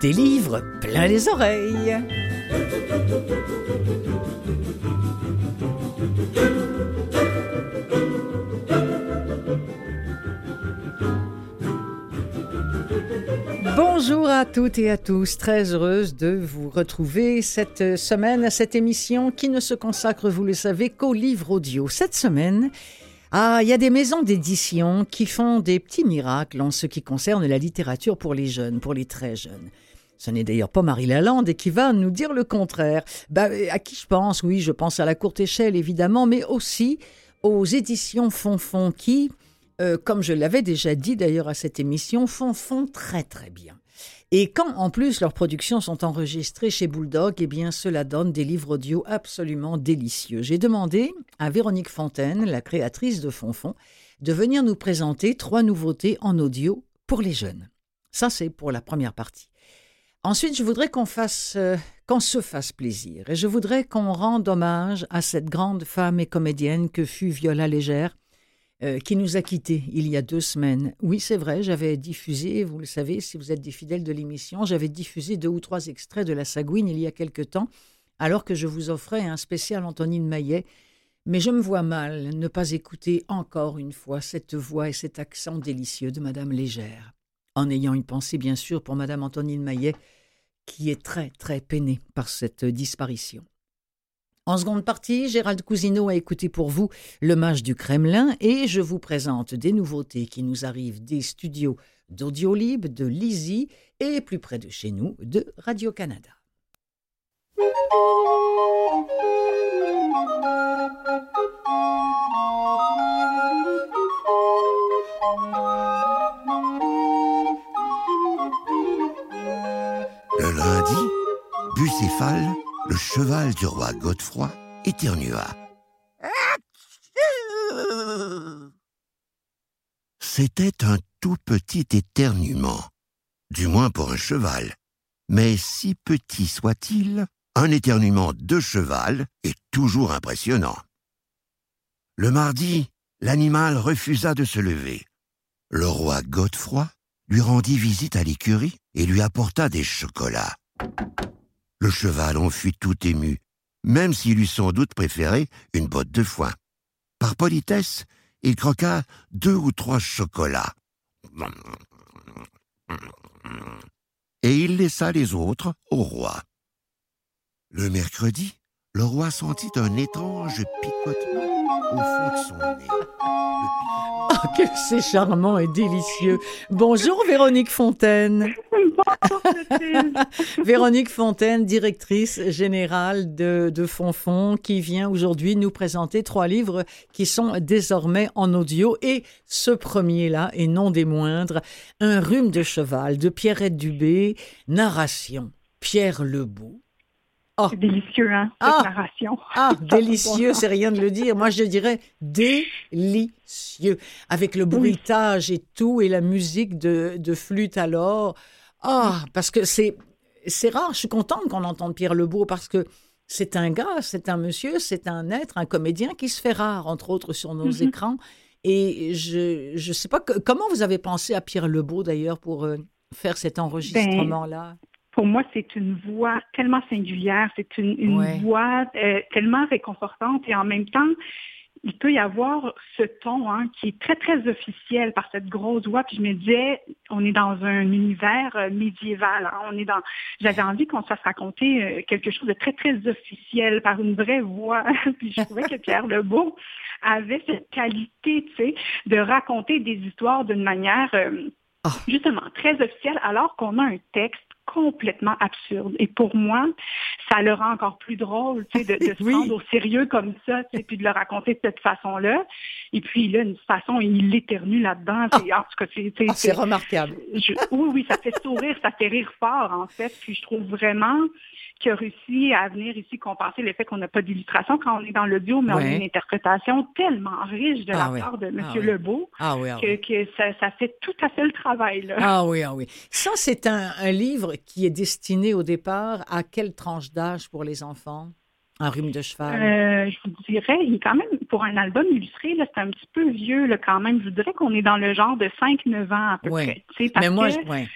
Des livres plein les oreilles. Bonjour à toutes et à tous, très heureuse de vous retrouver cette semaine à cette émission qui ne se consacre, vous le savez, qu'aux livres audio. Cette semaine, ah, il y a des maisons d'édition qui font des petits miracles en ce qui concerne la littérature pour les jeunes, pour les très jeunes. Ce n'est d'ailleurs pas Marie Lalande qui va nous dire le contraire. Bah, à qui je pense? Oui, je pense à la courte échelle évidemment, mais aussi aux éditions Fonfon qui, euh, comme je l'avais déjà dit d'ailleurs à cette émission, font très très bien. Et quand en plus leurs productions sont enregistrées chez Bulldog, eh bien cela donne des livres audio absolument délicieux. J'ai demandé à Véronique Fontaine, la créatrice de Fonfon, de venir nous présenter trois nouveautés en audio pour les jeunes. Ça c'est pour la première partie. Ensuite, je voudrais euh, qu'on se fasse plaisir et je voudrais qu'on rende hommage à cette grande femme et comédienne que fut Viola Légère euh, qui nous a quittés il y a deux semaines. Oui, c'est vrai, j'avais diffusé, vous le savez, si vous êtes des fidèles de l'émission, j'avais diffusé deux ou trois extraits de La Sagouine il y a quelque temps, alors que je vous offrais un spécial Antonine Maillet. Mais je me vois mal ne pas écouter encore une fois cette voix et cet accent délicieux de Madame Légère, en ayant une pensée bien sûr pour Madame Antonine Maillet, qui est très très peinée par cette disparition. En seconde partie, Gérald Cousineau a écouté pour vous le mage du Kremlin et je vous présente des nouveautés qui nous arrivent des studios d'Audiolib, de Lizzie et plus près de chez nous, de Radio-Canada. Bucéphale le cheval du roi Godefroy éternua. C'était un tout petit éternuement, du moins pour un cheval. Mais si petit soit-il, un éternuement de cheval est toujours impressionnant. Le mardi, l'animal refusa de se lever. Le roi Godefroy lui rendit visite à l'écurie et lui apporta des chocolats. Le cheval en fut tout ému, même s'il eût sans doute préféré une botte de foin. Par politesse, il croqua deux ou trois chocolats. Et il laissa les autres au roi. Le mercredi, le roi sentit un étrange picotement au fond de son nez. Oh, que c'est charmant et délicieux. Bonjour Véronique Fontaine. Véronique Fontaine, directrice générale de, de Fonfon, qui vient aujourd'hui nous présenter trois livres qui sont désormais en audio. Et ce premier-là, et non des moindres, Un rhume de cheval de Pierrette Dubé, narration Pierre Lebeau. Oh. C'est délicieux, hein, cette ah. narration. Ah, délicieux, c'est rien de le dire. Moi, je dirais délicieux. Avec le bruitage et tout, et la musique de, de flûte alors. Ah, parce que c'est, c'est rare. Je suis contente qu'on entende Pierre Lebeau parce que c'est un gars, c'est un monsieur, c'est un être, un comédien qui se fait rare, entre autres, sur nos mm-hmm. écrans. Et je ne sais pas, comment vous avez pensé à Pierre Lebeau d'ailleurs pour euh, faire cet ben, enregistrement-là? Pour moi, c'est une voix tellement singulière, c'est une, voix euh, tellement réconfortante et en même temps, il peut y avoir ce ton hein, qui est très, très officiel par cette grosse voix. Puis je me disais, on est dans un univers euh, médiéval. Hein. on est dans. J'avais envie qu'on se fasse raconter euh, quelque chose de très, très officiel par une vraie voix. puis je trouvais que Pierre Lebeau avait cette qualité, tu sais, de raconter des histoires d'une manière ah. justement très officielle, alors qu'on a un texte complètement absurde. Et pour moi, ça le rend encore plus drôle, tu sais, de, de se prendre au sérieux comme ça, puis de le raconter de cette façon-là. Et puis là, une façon, il éternue là-dedans. Ah. En tout cas, c'est ah, remarquable. oui, oui, ça fait sourire, ça fait rire fort, en fait. Puis je trouve vraiment qui a réussi à venir ici compenser le fait qu'on n'a pas d'illustration quand on est dans l'audio, mais on a une interprétation tellement riche de la part de M. Ah Lebeau ah que, ça, fait tout à fait le travail. Là. Ah oui, ah oui. Ça, c'est un, livre qui est destiné au départ à quelle tranche d'âge pour les enfants? Un rhume de cheval. Euh, je vous dirais, il est quand même, pour un album illustré, c'est un petit peu vieux là, quand même. Je vous dirais qu'on est dans le genre de 5-9 ans à peu près. mais moi,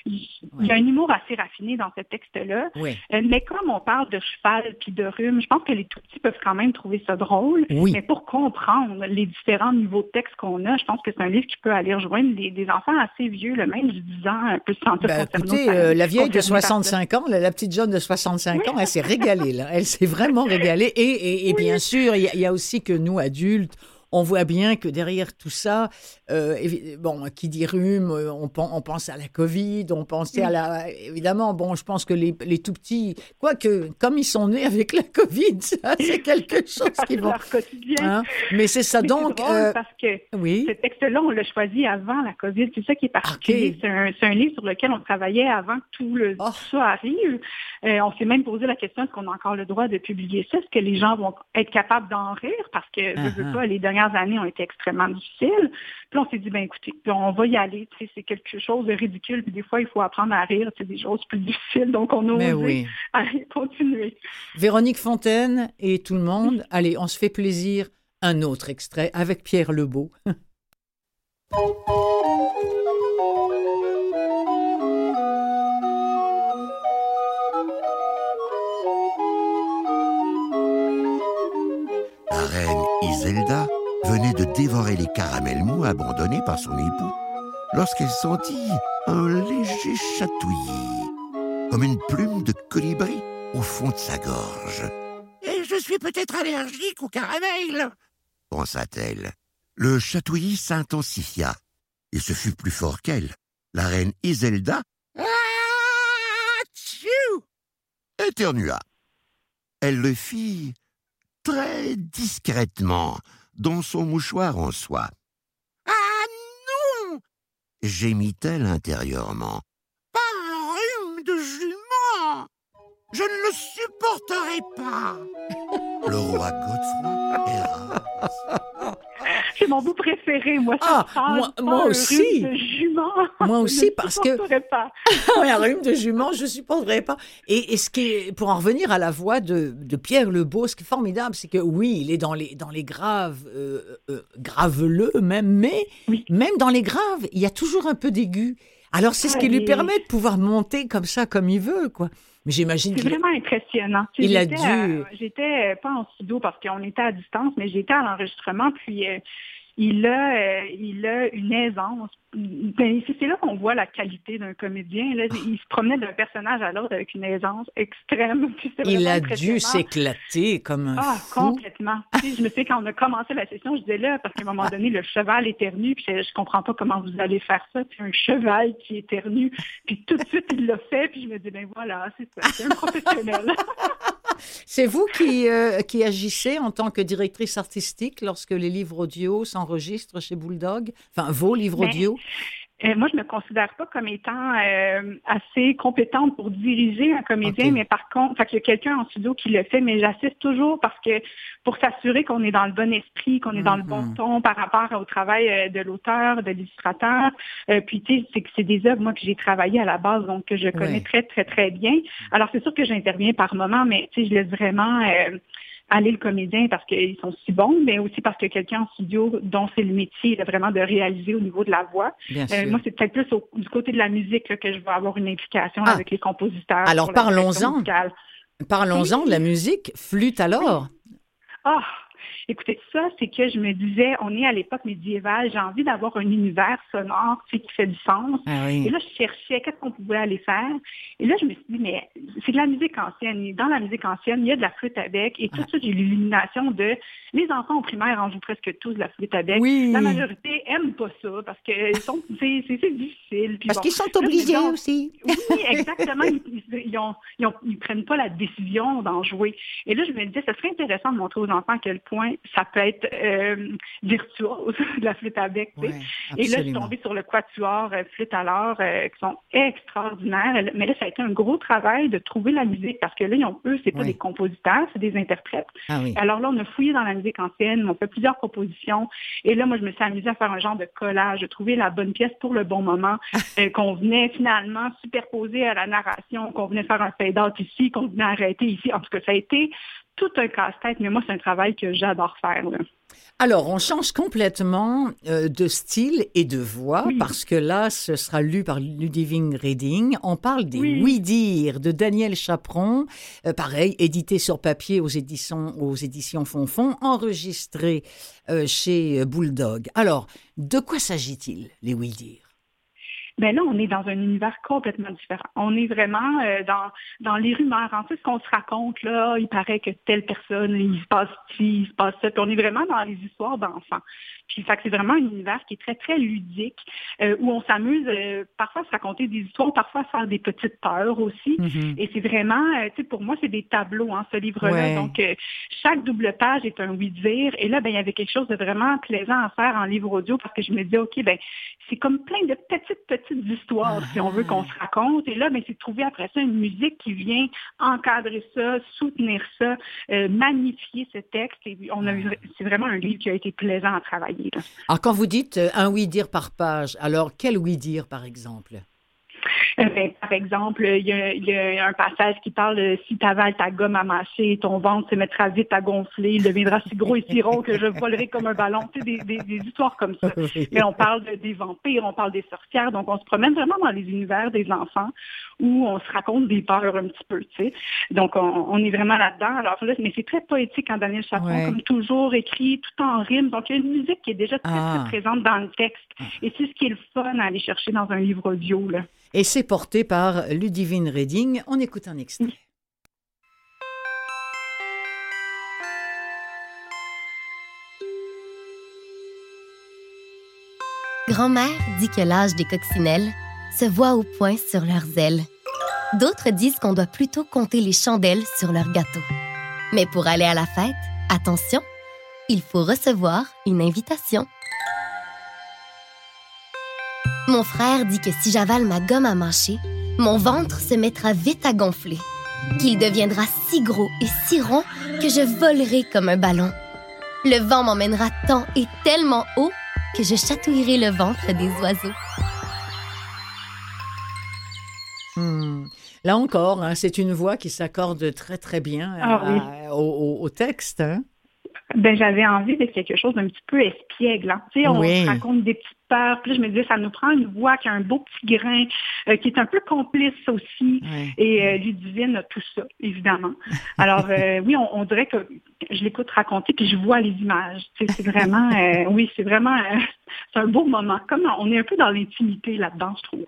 il y a un humour assez raffiné dans ce texte-là. Euh, mais comme on parle de cheval puis de rhume, je pense que les tout petits peuvent quand même trouver ça drôle. Mais pour comprendre les différents niveaux de texte qu'on a, je pense que c'est un livre qui peut aller rejoindre des, enfants assez vieux, le même de 10 ans, un peu se sentir ben, Écoutez, euh, la vieille de 65 ans, la, petite jeune de 65 ans, elle s'est régalée. Là. Elle s'est vraiment régalée. Et, et, bien sûr, il y, a aussi que nous, adultes, on voit bien que derrière tout ça, euh, bon, qui dit rhume, euh, on, on, pense à la Covid, on pensait à la. Évidemment, bon, je pense que les, tout petits, quoique, comme ils sont nés avec la Covid, c'est quelque chose qui vont. leur quotidien. Hein, mais c'est ça donc. Euh, parce que oui. ce texte-là, on l'a choisi avant la Covid. C'est ça qui est particulier. C'est un, livre sur lequel on travaillait avant que tout, le, oh. ça arrive. on s'est même posé la question est-ce qu'on a encore le droit de publier ça? Est-ce que les gens vont être capables d'en rire? Parce que, je veux uh-huh. pas, les dernières années ont été extrêmement difficiles. Puis on s'est dit, ben écoutez, on va y aller. C'est quelque chose de ridicule. Puis des fois, il faut apprendre à rire. C'est des choses plus difficiles. Donc, on a osé continuer. Véronique Fontaine et tout le monde, allez, on se fait plaisir. Un autre extrait avec Pierre Lebeau. La reine Iselda venait de dévorer les caramels mous abandonnés par son époux lorsqu'elle sentit un léger chatouillis, comme une plume de colibri au fond de sa gorge. Et je suis peut-être allergique au caramel, pensa-t-elle. Le chatouillis s'intensifia, et ce fut plus fort qu'elle. La reine Iselda éternua. Elle le fit très discrètement, dans son mouchoir en soie. Ah non gémit-elle intérieurement. Pas un rhume de jument Je ne le supporterai pas Le roi Godefroy erra. C'est mon bout préféré, moi. Ça ah, moi, moi aussi. de jument. Moi aussi, parce que. Pas. un rhume de jument, je ne supporterais pas. Et, ce qui est, pour en revenir à la voix de, de Pierre Lebeau, ce qui est formidable, c'est que oui, il est dans les, dans les graves, euh, euh, graveleux même, mais même dans les graves, il y a toujours un peu d'aigu. Alors, c'est ce qui lui permet de pouvoir monter comme ça, comme il veut, quoi. Mais j'imagine C'est vraiment impressionnant. Il a dû. J'étais pas en studio parce qu'on était à distance, mais j'étais à l'enregistrement, puis euh, il a, euh, il a une aisance. Ben, c'est là qu'on voit la qualité d'un comédien. Là. Il se promenait d'un personnage à l'autre avec une aisance extrême. Il a dû s'éclater comme un Ah, complètement. je me sais quand on a commencé la session, je disais là, parce qu'à un moment donné, le cheval éternue, puis je, je comprends pas comment vous allez faire ça, puis un cheval qui éternue. Puis tout de suite, il l'a fait, puis je me dis, ben voilà, c'est ça, c'est un professionnel. C'est vous qui, euh, qui agissez en tant que directrice artistique lorsque les livres audio s'enregistrent chez Bulldog, enfin vos livres ben, audio? Euh, moi, je ne me considère pas comme étant euh, assez compétente pour diriger un comédien, mais par contre, il y a quelqu'un en studio qui le fait, mais j'assiste toujours parce que pour s'assurer qu'on est dans le bon esprit, qu'on est dans le bon mhm. ton par rapport au travail euh, de l'auteur, de l'illustrateur. puis tu sais, c'est que c'est des œuvres moi que j'ai travaillé à la base, donc que je connais très très très bien. Alors c'est sûr que j'interviens par moment, mais tu sais, je laisse vraiment aller le comédien parce qu'ils sont si bons, mais aussi parce que quelqu'un en studio dont c'est le métier vraiment de réaliser au niveau de la voix. Euh, moi, c'est peut-être plus du côté de la musique que je vais avoir une implication ah. avec les compositeurs. Alors parlons-en. Parlons-en de la musique. Flûte alors? Ah, Écoutez, ça, c'est que je me disais, on est à l'époque médiévale, j'ai envie d'avoir un univers sonore qui fait du sens. Ah et là, je cherchais qu'est-ce qu'on pouvait aller faire. Et là, je me suis dit, mais c'est de la musique ancienne. dans la musique ancienne, il y a de la flûte à bec. Et tout ah. ça, j'ai l'illumination de les enfants au primaire en jouent presque tous de la flûte à bec. La majorité aime pas ça parce que c'est difficile. parce qu'ils sont obligés aussi. oui, exactement. ils, ils, prennent pas la décision d'en jouer. Et là, je me disais, ce serait intéressant de montrer aux enfants à quel point ça peut être euh, virtuose, de la flûte à bec. et là, je suis tombée sur le quatuor euh, flûte à l'or, euh, qui sont extraordinaires. Mais là, ça a été un gros travail de trouver la musique, parce que là, ils ont, eux, c'est pas des compositeurs, c'est des interprètes. Ah Alors là, on a fouillé dans la musique ancienne, on fait plusieurs propositions. Et là, moi, je me suis amusée à faire un genre de collage, de trouver la bonne pièce pour le bon moment, qu'on venait finalement superposer à la narration, qu'on venait faire un fade-out ici, qu'on venait arrêter ici. En tout cas, ça a été tout un casse-tête, mais moi, c'est un travail que j'adore faire. Alors, on change complètement euh, de style et de voix parce que là, ce sera lu par Ludivine Reding. On parle des oui-dire de Daniel Chaperon, euh, pareil, édité sur papier aux éditions, aux éditions Fonfon, enregistré euh, chez Bulldog. Alors, de quoi s'agit-il, les oui-dire ben là, on est dans un univers complètement différent. On est vraiment euh, dans, dans les rumeurs. En fait, ce qu'on se raconte, là, il paraît que telle personne, il se passe ci, il se passe ça. Puis on est vraiment dans les histoires d'enfants. Puis ça c'est vraiment un univers qui est très, très ludique, euh, où on s'amuse euh, parfois à se raconter des histoires, parfois à faire des petites peurs aussi. Mm-hmm. Et c'est vraiment, tu sais, pour moi, c'est des tableaux, hein, ce livre-là. Donc, chaque double page est un oui-dire. Et là, ben, il y avait quelque chose de vraiment plaisant à faire en livre audio parce que je me disais, OK, ben, c'est comme plein de petites, petites histoires, si on veut qu'on se raconte. Et là, ben, c'est de trouver après ça une musique qui vient encadrer ça, soutenir ça, euh, magnifier ce texte. Et on a c'est vraiment un livre qui a été plaisant à travailler. Alors, quand vous dites euh, un oui-dire par page, alors quel oui-dire, par exemple? Euh, ben, par exemple, il y, a, un passage qui parle de si tu avales ta gomme à mâcher, ton ventre se mettra vite à gonfler, il deviendra si gros et si rond que je volerai comme un ballon. Tu sais, des, histoires comme ça. Mais on parle des vampires, on parle des sorcières, donc on se promène vraiment dans les univers des enfants où on se raconte des peurs un petit peu, tu sais. Donc on, est vraiment là-dedans. Alors là, mais c'est très poétique en Daniel Chapon, comme toujours écrit tout en rime. Donc il y a une musique qui est déjà très, très ah. présente dans le texte. Et c'est ce qui est le fun à aller chercher dans un livre audio. Là. Et c'est porté par Ludivine Reding. On écoute un extrait. Grand-mère dit que l'âge des coccinelles se voit au point sur leurs ailes. D'autres disent qu'on doit plutôt compter les chandelles sur leur gâteau. Mais pour aller à la fête, attention, il faut recevoir une invitation. Mon frère dit que si j'avale ma gomme à mâcher, mon ventre se mettra vite à gonfler, qu'il deviendra si gros et si rond que je volerai comme un ballon. Le vent m'emmènera tant et tellement haut que je chatouillerai le ventre des oiseaux. Hmm. Là encore, hein, c'est une voix qui s'accorde très très bien ah au, texte. Hein. Ben, j'avais envie de quelque chose d'un petit peu espiègle. Hein. Tu sais, on raconte des petites peurs. Puis je me disais, ça nous prend une voix qui a un beau petit grain, euh, qui est un peu complice aussi. Et euh, Ludivine a tout ça, évidemment. Alors, euh, oui, on, dirait que je l'écoute raconter, puis je vois les images. Tu sais, c'est vraiment, euh, oui, c'est vraiment, c'est un beau moment. Comme on est un peu dans l'intimité là-dedans, je trouve.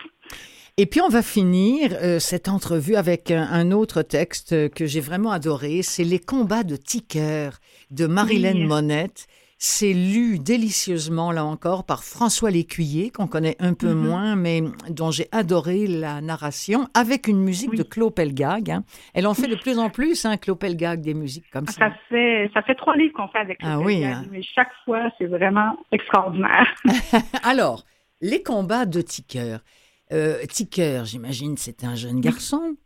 Et puis on va finir euh, cette entrevue avec un, autre texte que j'ai vraiment adoré, c'est Les combats de Ticker de Marilyn Monette. C'est lu délicieusement, là encore, par François Lécuyer, qu'on connaît un peu mm-hmm. moins, mais dont j'ai adoré la narration, avec une musique de Claude Pelgag. Hein. Elle en fait de plus en plus, hein, Claude Pelgag, des musiques comme ça. Ça fait, ça fait trois livres qu'on fait avec Claude ah, oui, hein. mais chaque fois, c'est vraiment extraordinaire. Alors, les combats de Ticker. Euh, Ticker, j'imagine, c'est un jeune garçon.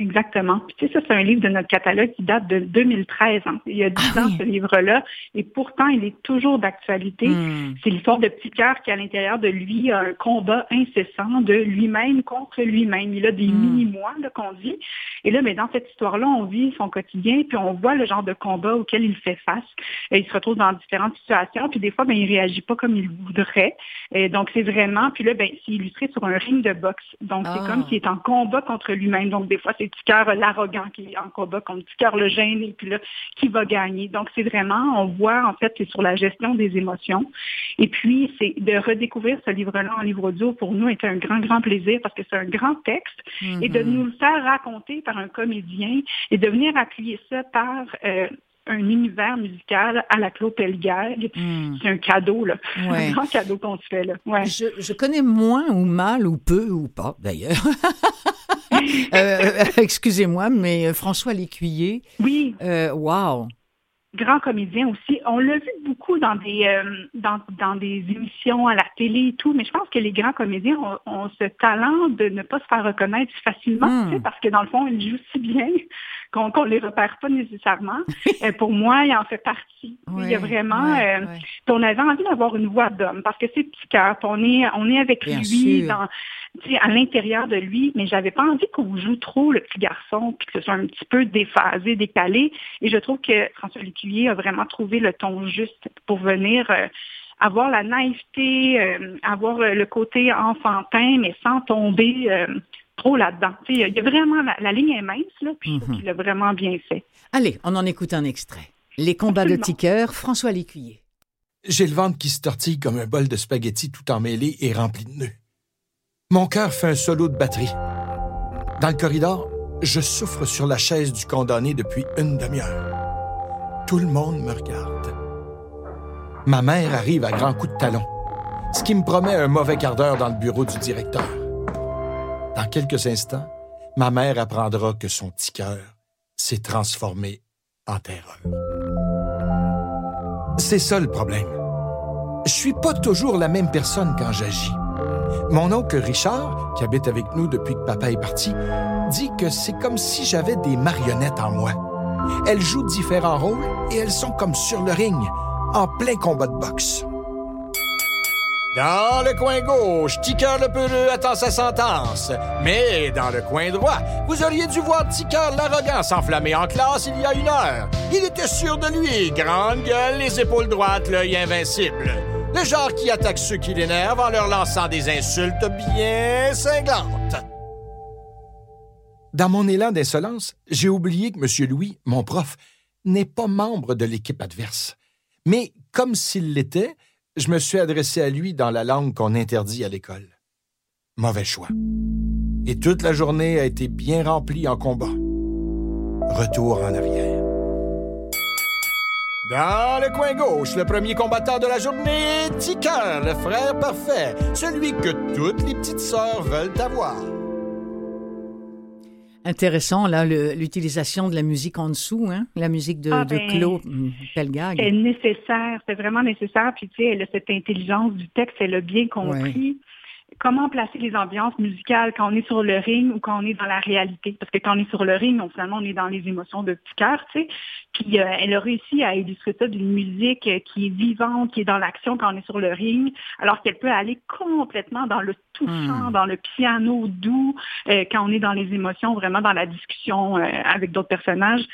Exactement. Puis, tu sais, ça, c'est un livre de notre catalogue qui date de 2013. Hein. Il y a 10 ah ans, ce livre-là. Et pourtant, il est toujours d'actualité. Hmm. C'est l'histoire de Petit Cœur qui, à l'intérieur de lui, a un combat incessant de lui-même contre lui-même. Il a des hmm. mini-mois qu'on dit. Et là, mais dans cette histoire-là, on vit son quotidien, puis on voit le genre de combat auquel il fait face. Et il se retrouve dans différentes situations, puis des fois, ben, il réagit pas comme il voudrait. Et donc, c'est vraiment... Puis là, ben, c'est illustré sur un ring de boxe. Donc, c'est comme ah. s'il est en combat contre lui-même. Donc, des fois, c'est petit cœur l'arrogant qui est en combat contre petit cœur le gêné, puis là, qui va gagner. Donc, c'est vraiment, on voit en fait, c'est sur la gestion des émotions. Et puis, c'est de redécouvrir ce livre-là en livre audio, pour nous, est un grand, grand plaisir parce que c'est un grand texte et de mm-hmm. nous le faire raconter par un comédien et de venir appuyer ça par euh, un univers musical à la Claude Pelgag. Hmm. C'est un cadeau, là. Un grand cadeau qu'on se fait, là. Ouais. Je, connais moins ou mal ou peu ou pas, d'ailleurs. Euh, excusez-moi, mais François Lécuyer. Oui. Euh, wow. Grands comédiens aussi. On l'a vu beaucoup dans des, euh, dans, dans, des émissions à la télé et tout, mais je pense que les grands comédiens ont, ce talent de ne pas se faire reconnaître facilement, hmm. parce que dans le fond, ils jouent si bien qu'on ne les repère pas nécessairement. Euh, pour moi, il en fait partie. il y a vraiment... Euh, on avait envie d'avoir une voix d'homme, parce que c'est petit cœur, on est, on est avec lui dans, à l'intérieur de lui, mais j'avais pas envie qu'on joue trop le petit garçon, puis que ce soit un petit peu déphasé, décalé. Et je trouve que François Lécuyer a vraiment trouvé le ton juste pour venir... Euh, avoir la naïveté, avoir le côté enfantin, mais sans tomber trop là-dedans. Il y a vraiment, la, ligne est mince, là, puis mhm. il a vraiment bien fait. Allez, on en écoute un extrait. Les combats de Ticker, François Lécuyer. J'ai le ventre qui se tortille comme un bol de spaghettis tout emmêlé et rempli de nœuds. Mon cœur fait un solo de batterie. Dans le corridor, je souffre sur la chaise du condamné depuis une demi-heure. Tout le monde me regarde. Ma mère arrive à grands coups de talon, ce qui me promet un mauvais quart d'heure dans le bureau du directeur. Dans quelques instants, ma mère apprendra que son petit cœur s'est transformé en terreur. C'est ça le problème. Je suis pas toujours la même personne quand j'agis. Mon oncle Richard, qui habite avec nous depuis que papa est parti, dit que c'est comme si j'avais des marionnettes en moi. Elles jouent différents rôles et elles sont comme sur le ring, en plein combat de boxe. Dans le coin gauche, Ticker le peureux attend sa sentence. Mais dans le coin droit, vous auriez dû voir Ticker l'arrogant s'enflammer en classe il y a une heure. Il était sûr de lui, grande gueule, les épaules droites, l'œil invincible. Le genre qui attaque ceux qui l'énervent en leur lançant des insultes bien cinglantes. Dans mon élan d'insolence, j'ai oublié que M. Louis, mon prof, n'est pas membre de l'équipe adverse. Mais comme s'il l'était, je me suis adressé à lui dans la langue qu'on interdit à l'école. Mauvais choix. Et toute la journée a été bien remplie en combat. Retour en arrière. Dans le coin gauche, le premier combattant de la journée, Ticker, le frère parfait, celui que toutes les petites sœurs veulent avoir intéressant, là, l'utilisation de la musique en dessous, hein? la musique de, ah, de ben, Claude Pelgag. C'est nécessaire, c'est vraiment nécessaire. Puis, tu sais, elle a cette intelligence du texte, elle a bien compris comment placer les ambiances musicales quand on est sur le ring ou quand on est dans la réalité. Parce que quand on est sur le ring, on, finalement, on est dans les émotions de petit cœur, tu sais. Puis euh, elle a réussi à illustrer ça d'une musique euh, qui est vivante, qui est dans l'action quand on est sur le ring, alors qu'elle peut aller complètement dans le touchant, hmm. dans le piano doux, euh, quand on est dans les émotions, vraiment dans la discussion avec d'autres personnages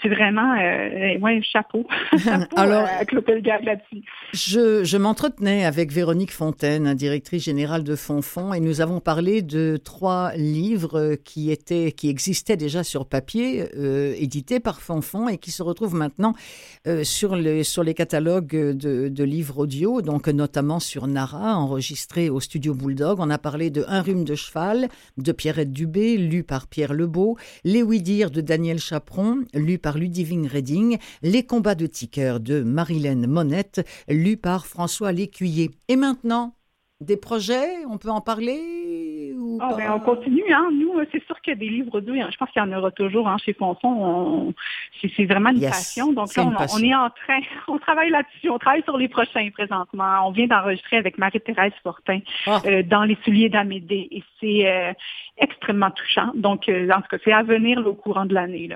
c'est vraiment, euh, ouais, chapeau. chapeau Alors, à là-dessus. Je, je m'entretenais avec Véronique Fontaine, directrice générale de Fonfon, et nous avons parlé de trois livres qui étaient, qui existaient déjà sur papier, euh, édités par Fonfon et qui se retrouvent maintenant euh, sur, les, sur les catalogues de, de, livres audio, donc notamment sur Nara, enregistré au studio Bulldog. On a parlé de Un rhume de cheval de Pierrette Dubé, lu par Pierre Lebeau, Les oui-dire de Daniel Chaperon, lu par Ludivine Redding, Les combats de Ticker de Marilène Monette, lu par François Lécuyer. Et maintenant, des projets, on peut en parler ou ah, ben, On continue, hein. Nous, c'est sûr qu'il y a des livres audio. Je pense qu'il y en aura toujours hein, chez Fonfon. C'est vraiment une passion. Donc là, on, est en train, on travaille là-dessus. On travaille sur les prochains présentement. On vient d'enregistrer avec Marie-Thérèse Fortin ah. euh, dans Les souliers d'Amédée. Et c'est euh, extrêmement touchant. Donc, euh, en tout cas, c'est à venir au courant de l'année.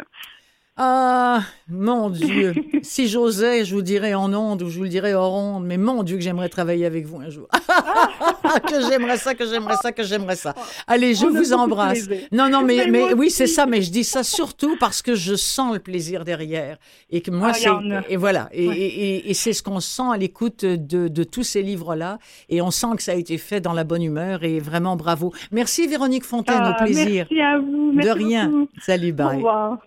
Ah, mon Dieu. si j'osais, je vous dirais en ondes ou je vous le dirais hors ondes, mais mon Dieu, que j'aimerais travailler avec vous un jour. que j'aimerais ça, que j'aimerais ça, que j'aimerais ça. Allez, je vous embrasse. Non, non, mais, mais, oui, c'est ça, mais je dis ça surtout parce que je sens le plaisir derrière. Et que moi, ah, c'est. Et voilà. Et, et, c'est ce qu'on sent à l'écoute de, de tous ces livres-là. Et on sent que ça a été fait dans la bonne humeur et vraiment bravo. Merci, Véronique Fontaine, au ah, plaisir. Merci à vous. de rien. Salut, bye. Au revoir.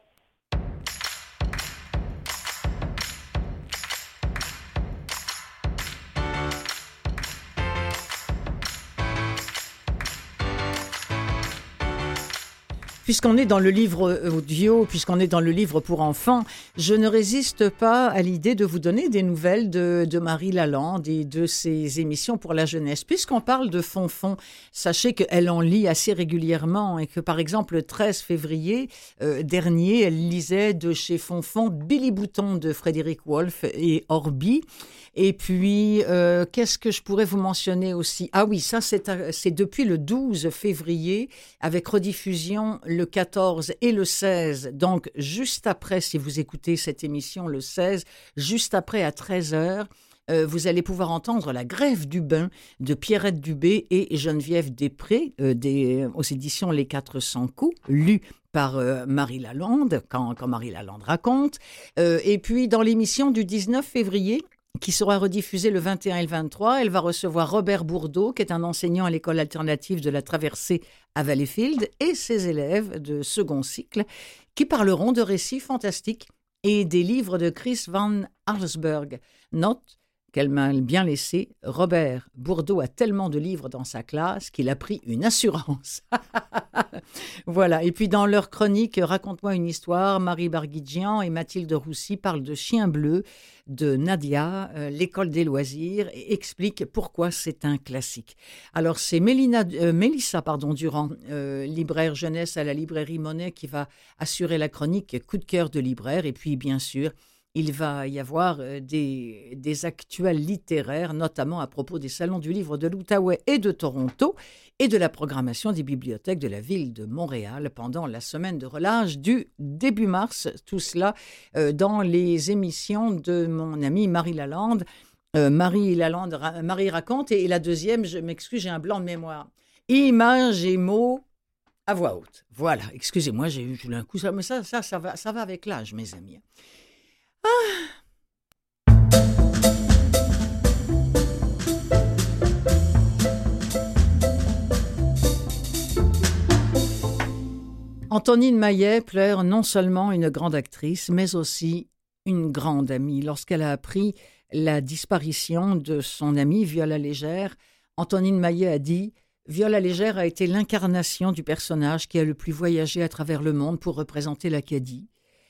Puisqu'on est dans le livre audio, puisqu'on est dans le livre pour enfants, je ne résiste pas à l'idée de vous donner des nouvelles de, Marie Lalande et de ses émissions pour la jeunesse. Puisqu'on parle de Fonfon, sachez qu'elle en lit assez régulièrement et que, par exemple, le 13 février euh, dernier, elle lisait de chez Fonfon Billy Bouton de Frédéric Wolff et Orbi. Et puis, euh, qu'est-ce que je pourrais vous mentionner aussi? Ah oui, ça, c'est depuis le 12 février, avec rediffusion le 14 et le 16. Donc, juste après, si vous écoutez cette émission le 16, juste après à 13h, euh, vous allez pouvoir entendre La Grève du Bain de Pierrette Dubé et Geneviève Després euh, des, aux éditions Les 400 coups, lu par Marie Lalande, quand, quand Marie Lalande raconte. et puis, dans l'émission du 19 février, qui sera rediffusée le 21 et le 23. Elle va recevoir Robert Bourdeau, qui est un enseignant à l'école alternative de la traversée à Valleyfield, et ses élèves de second cycle, qui parleront de récits fantastiques et des livres de Chris Van Arsberg. Note qu'elle m'a bien laissé, Robert Bourdeau a tellement de livres dans sa classe qu'il a pris une assurance. voilà. Et puis dans leur chronique Raconte-moi une histoire, Marie Barguidjian et Mathilde Roussy parlent de Chien bleu de Nadia, euh, l'école des loisirs, et expliquent pourquoi c'est un classique. Alors c'est euh, Mélissa pardon, Durand, euh, libraire jeunesse à la librairie Monet, qui va assurer la chronique Coup de cœur de libraire. Et puis bien sûr, il va y avoir euh, des, actuels littéraires, notamment à propos des salons du livre de l'Outaouais et de Toronto, et de la programmation des bibliothèques de la ville de Montréal pendant la semaine de relâche du début mars. Tout cela euh, dans les émissions de mon amie Marie Lalande. Euh, Marie Lalande, Marie raconte, et, la deuxième, je m'excuse, j'ai un blanc de mémoire. Images et mots à voix haute. Voilà, excusez-moi, j'ai eu un coup, mais ça, ça, ça va, ça va avec l'âge, mes amis. Antonine Maillet pleure non seulement une grande actrice, mais aussi une grande amie. Lorsqu'elle a appris la disparition de son amie Viola Légère, Antonine Maillet a dit Viola Légère a été l'incarnation du personnage qui a le plus voyagé à travers le monde pour représenter l'Acadie.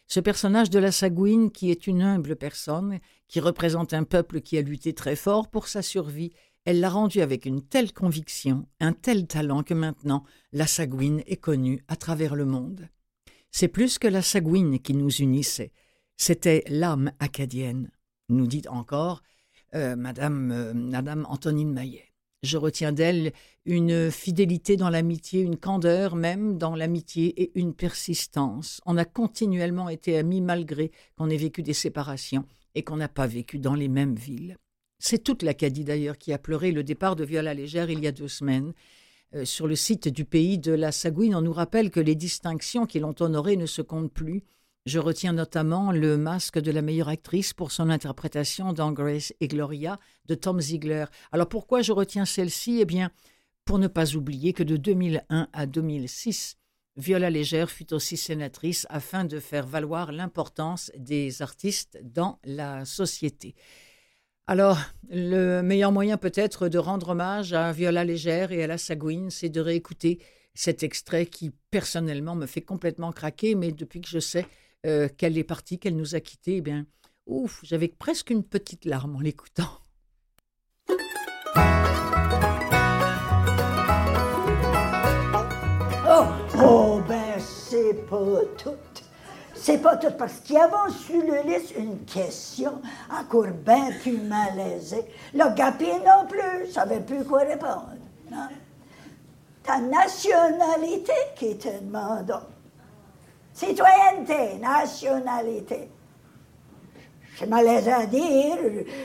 Ce personnage de la Sagouine, qui est une humble personne, qui représente un peuple qui a lutté très fort pour sa survie, elle l'a rendu avec une telle conviction, un tel talent que maintenant la Sagouine est connue à travers le monde. C'est plus que la Sagouine qui nous unissait, c'était l'âme acadienne, nous dit encore euh, Madame, euh, Madame Antonine Maillet. Je retiens d'elle une fidélité dans l'amitié, une candeur même dans l'amitié et une persistance. On a continuellement été amis malgré qu'on ait vécu des séparations et qu'on n'a pas vécu dans les mêmes villes. C'est toute l'Acadie d'ailleurs qui a pleuré le départ de Viola Légère il y a deux semaines. Euh, sur le site du pays de la Sagouine, on nous rappelle que les distinctions qui l'ont honorée ne se comptent plus je retiens notamment le masque de la meilleure actrice pour son interprétation dans Grace et Gloria de Tom Ziegler. Alors pourquoi je retiens celle-ci? Eh bien, pour ne pas oublier que de 2001 à 2006, Viola Légère fut aussi sénatrice afin de faire valoir l'importance des artistes dans la société. Alors, le meilleur moyen peut-être de rendre hommage à Viola Légère et à la Sagouine, c'est de réécouter cet extrait qui personnellement me fait complètement craquer, mais depuis que je sais euh, qu'elle est partie, qu'elle nous a quittés, eh bien, ouf, j'avais presque une petite larme en l'écoutant. Oh, oh ben, c'est pas tout. C'est pas tout, parce qu'il y avait sur le liste une question encore bien plus malaisée. Le Gapi non plus, savait plus quoi répondre. Ta nationalité qui te demande Citoyenneté, nationalité. C'est malaisant à dire.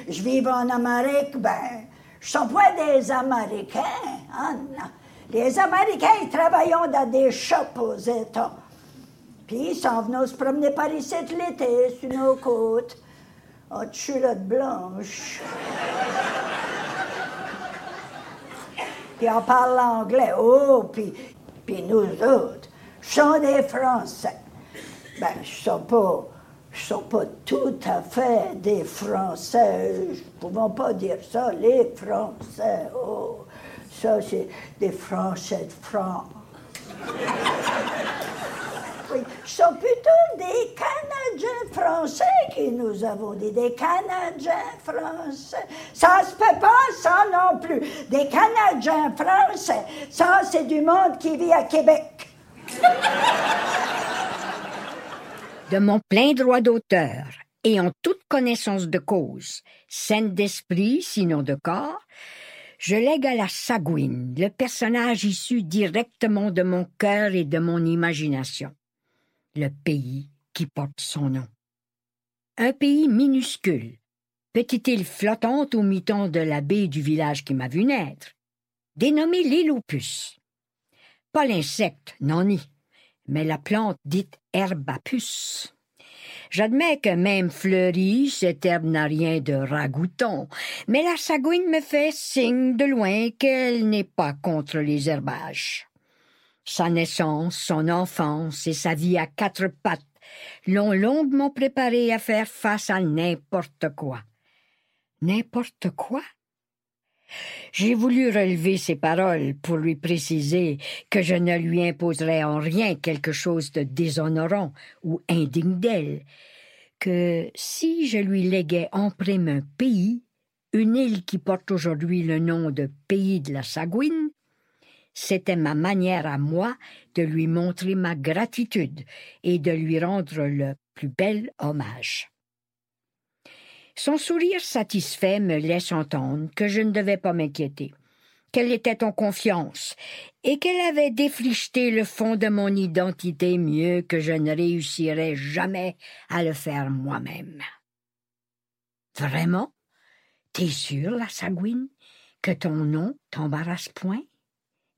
Je vis en Amérique, ben, je ne suis pas des Américains. Les Américains, ils travaillent dans des shops aux États. Puis ils s'en venaient se promener par ici l'été, sur nos côtes. En culotte blanche. puis on parle anglais. Oh, puis, puis nous autres, sont des Français ben, je ne pas, sont pas tout à fait des Français. Je ne pouvons pas dire ça, les Français. Oh, ça, c'est des Français de France. Ce sont plutôt des Canadiens français qui nous avons dit. Des Canadiens français. Ça se peut pas, ça non plus. Des Canadiens français. Ça, c'est du monde qui vit à Québec. De mon plein droit d'auteur et en toute connaissance de cause, saine d'esprit, sinon de corps, je lègue à la Sagouine, le personnage issu directement de mon cœur et de mon imagination, le pays qui porte son nom. Un pays minuscule, petite île flottante au mi-temps de la baie du village qui m'a vu naître, dénommé l'île aux puces. Pas l'insecte, non ni, mais la plante dite herbe puce. J'admets que même fleurie, cette herbe n'a rien de ragoûtant, mais la sagouine me fait signe de loin qu'elle n'est pas contre les herbages. Sa naissance, son enfance et sa vie à quatre pattes l'ont longuement préparée à faire face à n'importe quoi. N'importe quoi? J'ai voulu relever ses paroles pour lui préciser que je ne lui imposerais en rien quelque chose de déshonorant ou indigne d'elle, que si je lui léguais en prime un pays, une île qui porte aujourd'hui le nom de pays de la Sagouine, c'était ma manière à moi de lui montrer ma gratitude et de lui rendre le plus bel hommage. Son sourire satisfait me laisse entendre que je ne devais pas m'inquiéter, qu'elle était en confiance et qu'elle avait défricheté le fond de mon identité mieux que je ne réussirais jamais à le faire moi-même. Vraiment? T'es sûre, la Sagouine, que ton nom t'embarrasse point?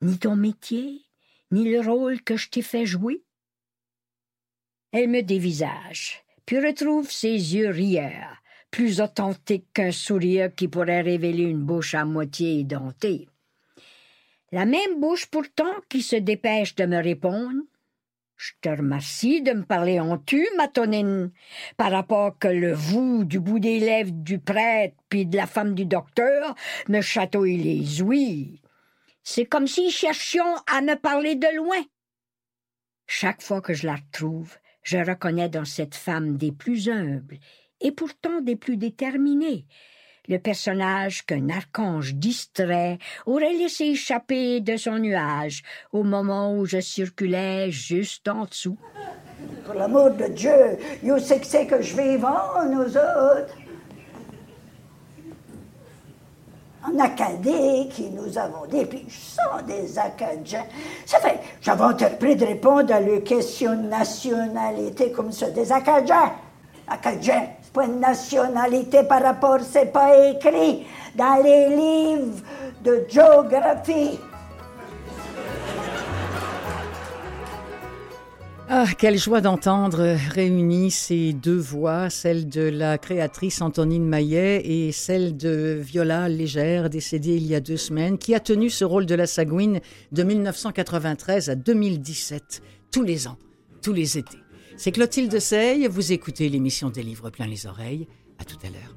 Ni ton métier, ni le rôle que je t'ai fait jouer? Elle me dévisage, puis retrouve ses yeux rieurs, plus authentique qu'un sourire qui pourrait révéler une bouche à moitié édentée. La même bouche pourtant qui se dépêche de me répondre. Je te remercie de me parler en tu, ma tonine, par rapport que le vous du bout des lèvres du prêtre puis de la femme du docteur me chatouille les ouïes. C'est comme si cherchions à me parler de loin. Chaque fois que je la retrouve, je reconnais dans cette femme des plus humbles et pourtant des plus déterminés, le personnage qu'un archange distrait aurait laissé échapper de son nuage au moment où je circulais juste en dessous. Pour l'amour de Dieu, you sais que c'est que je vivons, nous autres. En Acadie, qui nous avons des puis des Acadiens. Ça fait, j'avais entrepris de répondre à leurs questions de nationalité comme ça, des Acadiens. Acadiens, point nationalité par rapport, c'est pas écrit dans les livres de géographie. Ah, quelle joie d'entendre réunies ces deux voix, celle de la créatrice Antonine Maillet et celle de Viola Légère, décédée il y a deux semaines, qui a tenu ce rôle de la Sagouine de 1993 à 2017, tous les ans, tous les étés. C'est Clotilde Sey, vous écoutez l'émission des livres plein les oreilles. À tout à l'heure.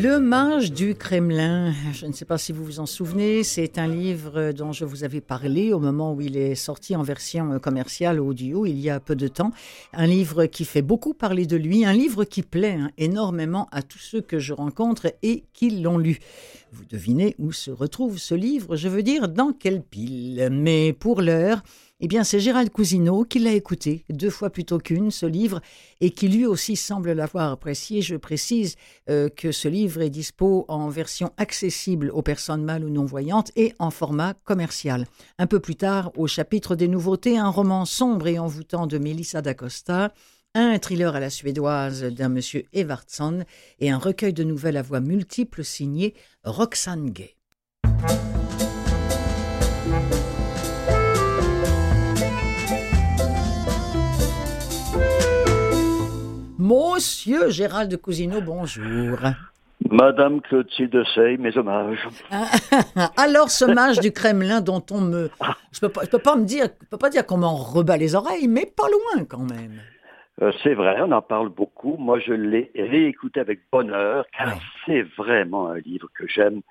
Le mage du Kremlin, je ne sais pas si vous vous en souvenez, c'est un livre dont je vous avais parlé au moment où il est sorti en version commerciale audio il y a peu de temps. Un livre qui fait beaucoup parler de lui, un livre qui plaît hein, énormément à tous ceux que je rencontre et qui l'ont lu. Vous devinez où se retrouve ce livre, je veux dire dans quelle pile. Mais pour l'heure, eh bien, c'est Gérald Cousineau qui l'a écouté deux fois plutôt qu'une, ce livre, et qui lui aussi semble l'avoir apprécié. Je précise euh, que ce livre est dispo en version accessible aux personnes mâles ou non-voyantes et en format commercial. Un peu plus tard, au chapitre des nouveautés, un roman sombre et envoûtant de Melissa d'Acosta, un thriller à la suédoise d'un monsieur Evartson et un recueil de nouvelles à voix multiples signé Roxane Gay. Monsieur Gérald de Cousineau, bonjour. Madame Clotilde Sey, mes hommages. Alors, ce mage du Kremlin dont on me... Je peux pas, peux pas me dire, je peux pas dire qu'on m'en rebat les oreilles, mais pas loin quand même. Euh, c'est vrai, on en parle beaucoup. Moi, je l'ai réécouté avec bonheur, car c'est vraiment un livre que j'aime.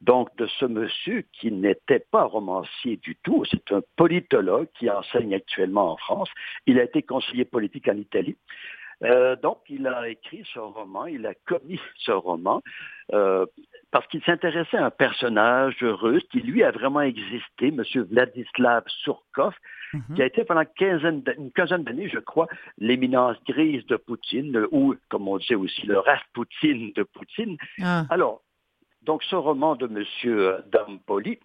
Donc, de ce monsieur qui n'était pas romancier du tout, c'est un politologue qui enseigne actuellement en France. Il a été conseiller politique en Italie. Euh, donc, il a écrit ce roman, il a commis ce roman euh, parce qu'il s'intéressait à un personnage russe qui, lui, a vraiment existé, M. Vladislav Surkov, mhm. qui a été pendant une quinzaine d'années, je crois, l'éminence grise de Poutine, ou, comme on dit aussi, le Rasputin de Poutine. Ah. Alors, donc, ce roman de M. Dampoli,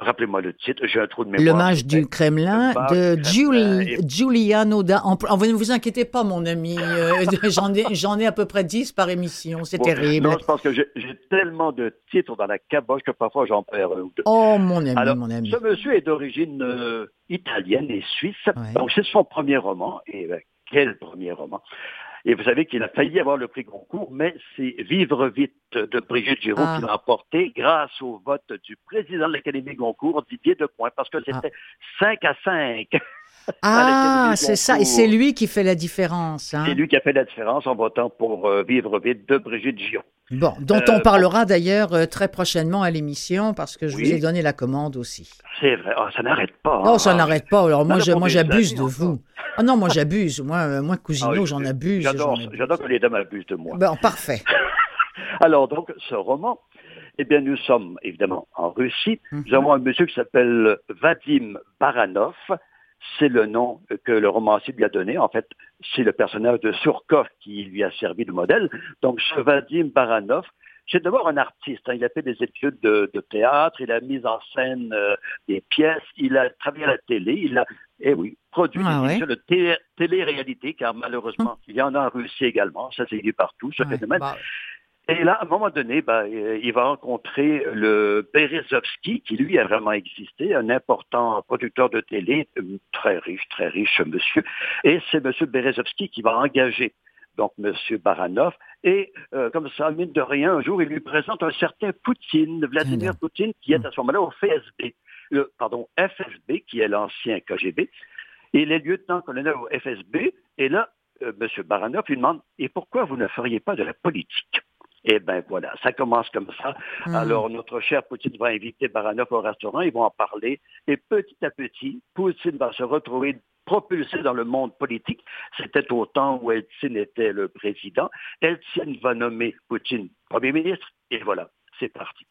Rappelez-moi le titre, j'ai un trou de mémoire. Le mage du Kremlin de Giuliano da... Ne vous inquiétez pas, mon ami. Euh, j'en ai, ai à peu près 10 par émission. C'est terrible. Non, je pense que j'ai, tellement de titres dans la caboche que parfois j'en perds un ou deux. Oh, mon ami, mon ami. Ce monsieur est d'origine euh, italienne et suisse. Donc, c'est son premier roman. Et ben, quel premier roman? Et vous savez qu'il a failli avoir le prix Goncourt, mais c'est Vivre vite de Brigitte Giraud qui ah. l'a emporté grâce au vote du président de l'Académie Goncourt, Didier Decoing, parce que c'était 5 ah. à 5. Ah, c'est ça. Et c'est lui qui fait la différence. Hein. C'est lui qui a fait la différence en votant pour euh, Vivre vite de Brigitte Giraud. Bon, dont on euh, parlera d'ailleurs euh, très prochainement à l'émission parce que je vous ai donné la commande aussi. C'est vrai, oh, ça n'arrête pas. Non, ça n'arrête pas. Alors moi, moi j'abuse de vous. Ah non, moi j'abuse. Moi, moi Cousino, ah j'en abuse. J'adore que les dames abusent de moi. Bon, parfait. Alors donc, ce roman, eh bien, nous sommes évidemment en Russie. Nous mhm. avons un monsieur qui s'appelle Vadim Baranov. C'est le nom que le romancier lui a donné. En fait, c'est le personnage de Surkov qui lui a servi de modèle. Donc, ce Vadim Baranov, c'est d'abord un artiste. Hein. Il a fait des études de, théâtre, il a mis en scène euh, des pièces, il a travaillé à la télé, il a, eh oui, produit ah des émissions de télé-réalité, car malheureusement, hum. il y en a en Russie également, ça c'est vu partout, ce phénomène. Bah. Et là, à un moment donné, bah, euh, il va rencontrer le Berezovski, qui lui a vraiment existé, un important producteur de télé, euh, très riche, très riche monsieur. Et c'est monsieur Berezovski qui va engager donc M. Baranov, et euh, comme ça, mine de rien, un jour, il lui présente un certain Poutine, Vladimir Poutine, qui est à ce moment-là au FSB, pardon, FSB, qui est l'ancien KGB, il est lieutenant-colonel au FSB, et là, euh, M. Baranov lui demande, et pourquoi vous ne feriez pas de la politique? Eh bien voilà, ça commence comme ça. Hmm. Alors notre cher Poutine va inviter Baranov au restaurant, ils vont en parler, et petit à petit, Poutine va se retrouver propulsé dans le monde politique. C'était au temps où Eltsine était le président. Eltsine va nommer Poutine Premier ministre, et voilà, c'est parti.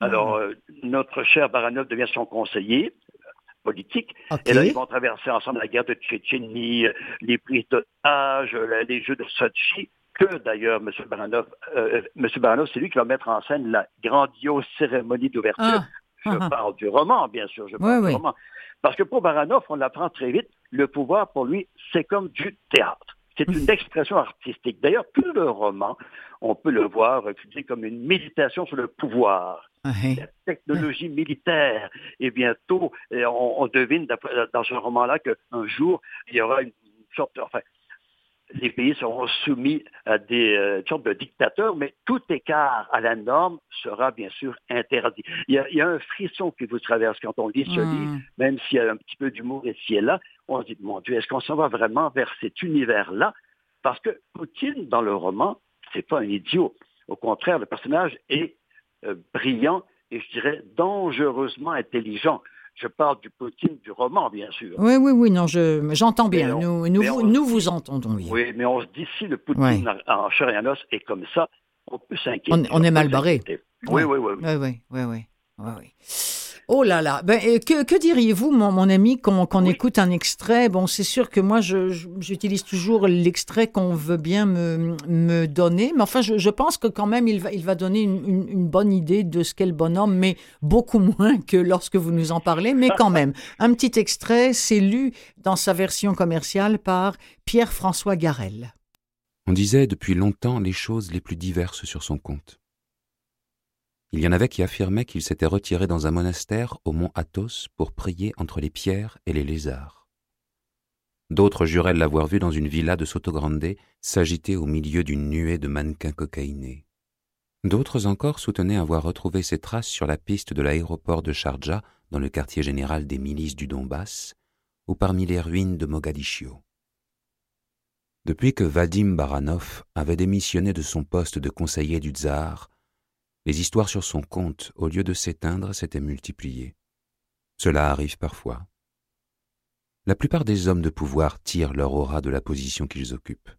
Alors, hmm. euh, notre cher Baranov devient son conseiller politique. Et là, ils vont traverser ensemble la guerre de Tchétchénie, les prises d'otages, les jeux de Sochi, que d'ailleurs, M. Baranov, euh, M. Baranov, c'est lui qui va mettre en scène la grandiose cérémonie d'ouverture. Ah. Je ah, ah. parle du roman, bien sûr, je parle du roman. Parce que pour Baranov, on l'apprend très vite, le pouvoir, pour lui, c'est comme du théâtre. C'est une expression artistique. D'ailleurs, tout le roman, on peut le voir comme une méditation sur le pouvoir, la technologie militaire. Et bientôt, on, on devine dans ce roman-là qu'un jour, il y aura une sorte, enfin, les pays seront soumis à des euh, sortes de dictateurs, mais tout écart à la norme sera bien sûr interdit. Il y a, un frisson qui vous traverse quand on lit ce hmm. livre, même s'il y a un petit peu d'humour ici et là. On se dit, mon Dieu, est-ce qu'on s'en va vraiment vers cet univers-là? Parce que Poutine, dans le roman, c'est pas un idiot. Au contraire, le personnage est euh, brillant et je dirais dangereusement intelligent. Je parle du Poutine du roman, bien sûr. Oui, oui, oui, non, j'entends bien. nous, nous, nous vous entendons bien. Oui, mais on se dit si le Poutine en chair et en os est comme ça, on peut s'inquiéter. On, est mal barré. Oui, oui, oui. Oui, oui, oui, oui. oui, Oh là là. Ben, que, que diriez-vous, mon, mon ami, qu'on écoute un extrait? Bon, c'est sûr que moi, j'utilise toujours l'extrait qu'on veut bien me, me, donner, mais enfin, je, je, pense que quand même, il va, il va donner une, une, bonne idée de ce qu'est le bonhomme, mais beaucoup moins que lorsque vous nous en parlez. Mais quand même, un petit extrait, c'est lu dans sa version commerciale par Pierre-François Garel. On disait depuis longtemps les choses les plus diverses sur son compte. Il y en avait qui affirmaient qu'il s'était retiré dans un monastère au mont Athos pour prier entre les pierres et les lézards. D'autres juraient l'avoir vu dans une villa de Sotogrande s'agiter au milieu d'une nuée de mannequins cocaïnés. D'autres encore soutenaient avoir retrouvé ses traces sur la piste de l'aéroport de Sharjah dans le quartier général des milices du Donbass ou parmi les ruines de Mogadiscio. Depuis que Vadim Baranov avait démissionné de son poste de conseiller du tsar, les histoires sur son compte, au lieu de s'éteindre, s'étaient multipliées. Cela arrive parfois. La plupart des hommes de pouvoir tirent leur aura de la position qu'ils occupent.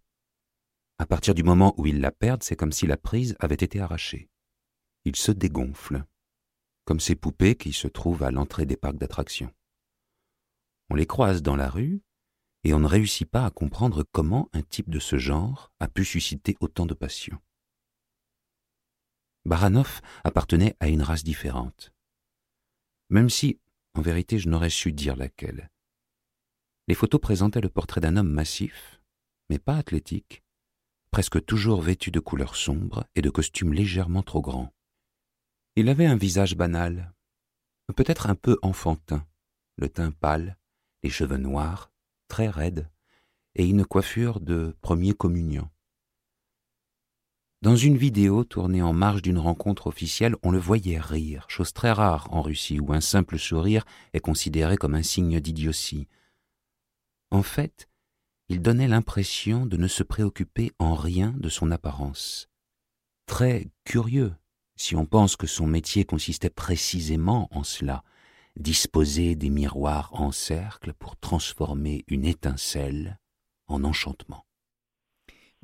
À partir du moment où ils la perdent, c'est comme si la prise avait été arrachée. Ils se dégonflent, comme ces poupées qui se trouvent à l'entrée des parcs d'attractions. On les croise dans la rue, et on ne réussit pas à comprendre comment un type de ce genre a pu susciter autant de passion. Baranov appartenait à une race différente. Même si, en vérité, je n'aurais su dire laquelle. Les photos présentaient le portrait d'un homme massif, mais pas athlétique, presque toujours vêtu de couleurs sombres et de costumes légèrement trop grands. Il avait un visage banal, peut-être un peu enfantin, le teint pâle, les cheveux noirs, très raides, et une coiffure de premier communion. Dans une vidéo tournée en marge d'une rencontre officielle, on le voyait rire, chose très rare en Russie où un simple sourire est considéré comme un signe d'idiotie. En fait, il donnait l'impression de ne se préoccuper en rien de son apparence. Très curieux, si on pense que son métier consistait précisément en cela, disposer des miroirs en cercle pour transformer une étincelle en enchantement.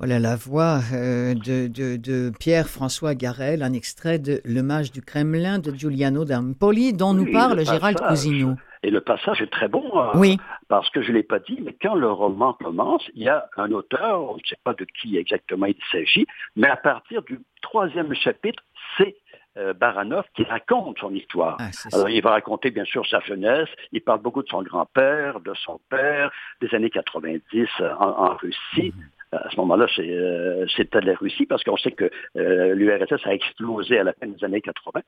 Voilà la voix euh, de, de, Pierre-François Garel, un extrait de Le Mage du Kremlin de Giuliano d'Ampoli, dont nous parle Gérald Cousineau. Et le passage est très bon, hein, oui. parce que je ne l'ai pas dit, mais quand le roman commence, il y a un auteur, on ne sait pas de qui exactement il s'agit, mais à partir du troisième chapitre, c'est euh, Baranov qui raconte son histoire. Ah, Alors, il va raconter bien sûr sa jeunesse, il parle beaucoup de son grand-père, de son père, des années 90 en, Russie. Mhm à ce moment-là, euh, c'était la Russie, parce qu'on sait que euh, l'URSS a explosé à la fin des années 80.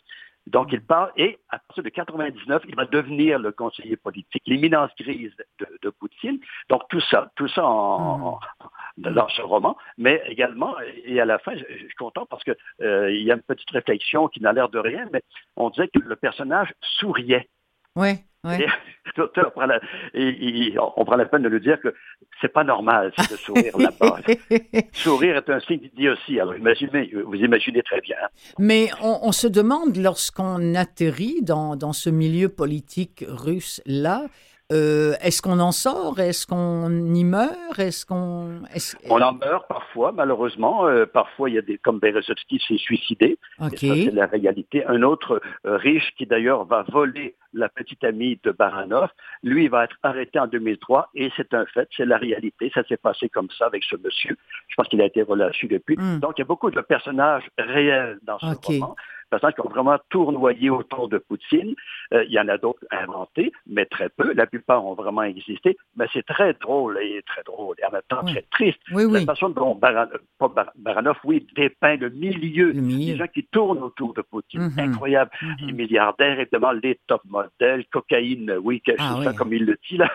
Donc, il part, et à partir de 99, il va devenir le conseiller politique, l'imminence grise de, Poutine. Donc, tout ça, tout ça en, hmm. dans ce roman, mais également, et à la fin, je, suis content parce que euh, il y a une petite réflexion qui n'a l'air de rien, mais on disait que le personnage souriait. Oui. Ouais. on, prend la, on prend la peine de lui dire que c'est pas normal de sourire là-bas. sourire est un signe d'idiotie. Alors imaginez, vous imaginez très bien. Mais on, se demande lorsqu'on atterrit dans, dans ce milieu politique russe là, euh, est-ce qu'on en sort? Est-ce qu'on y meurt? Est-ce qu'on On en meurt parfois, malheureusement. Euh, parfois, il y a des comme Berezovsky s'est suicidé. c'est la réalité. Un autre euh, riche qui d'ailleurs va voler la petite amie de Baranov, lui il va être arrêté en 2003 et c'est un fait, c'est la réalité. Ça s'est passé comme ça avec ce monsieur. Je pense qu'il a été relâché depuis. Hmm. Donc il y a beaucoup de personnages réels dans ce roman personnes qui ont vraiment tournoyé autour de Poutine. Euh, il y en a d'autres inventés, mais très peu. La plupart ont vraiment existé. Mais c'est très drôle et très drôle et en même temps très triste. La façon dont Baranov, oui, dépeint le milieu, des gens qui tournent autour de Poutine. Mm-hmm. Incroyable. Mm-hmm. Les milliardaires, évidemment, les top modèles, cocaïne, oui, quelque ah chose comme il le dit là.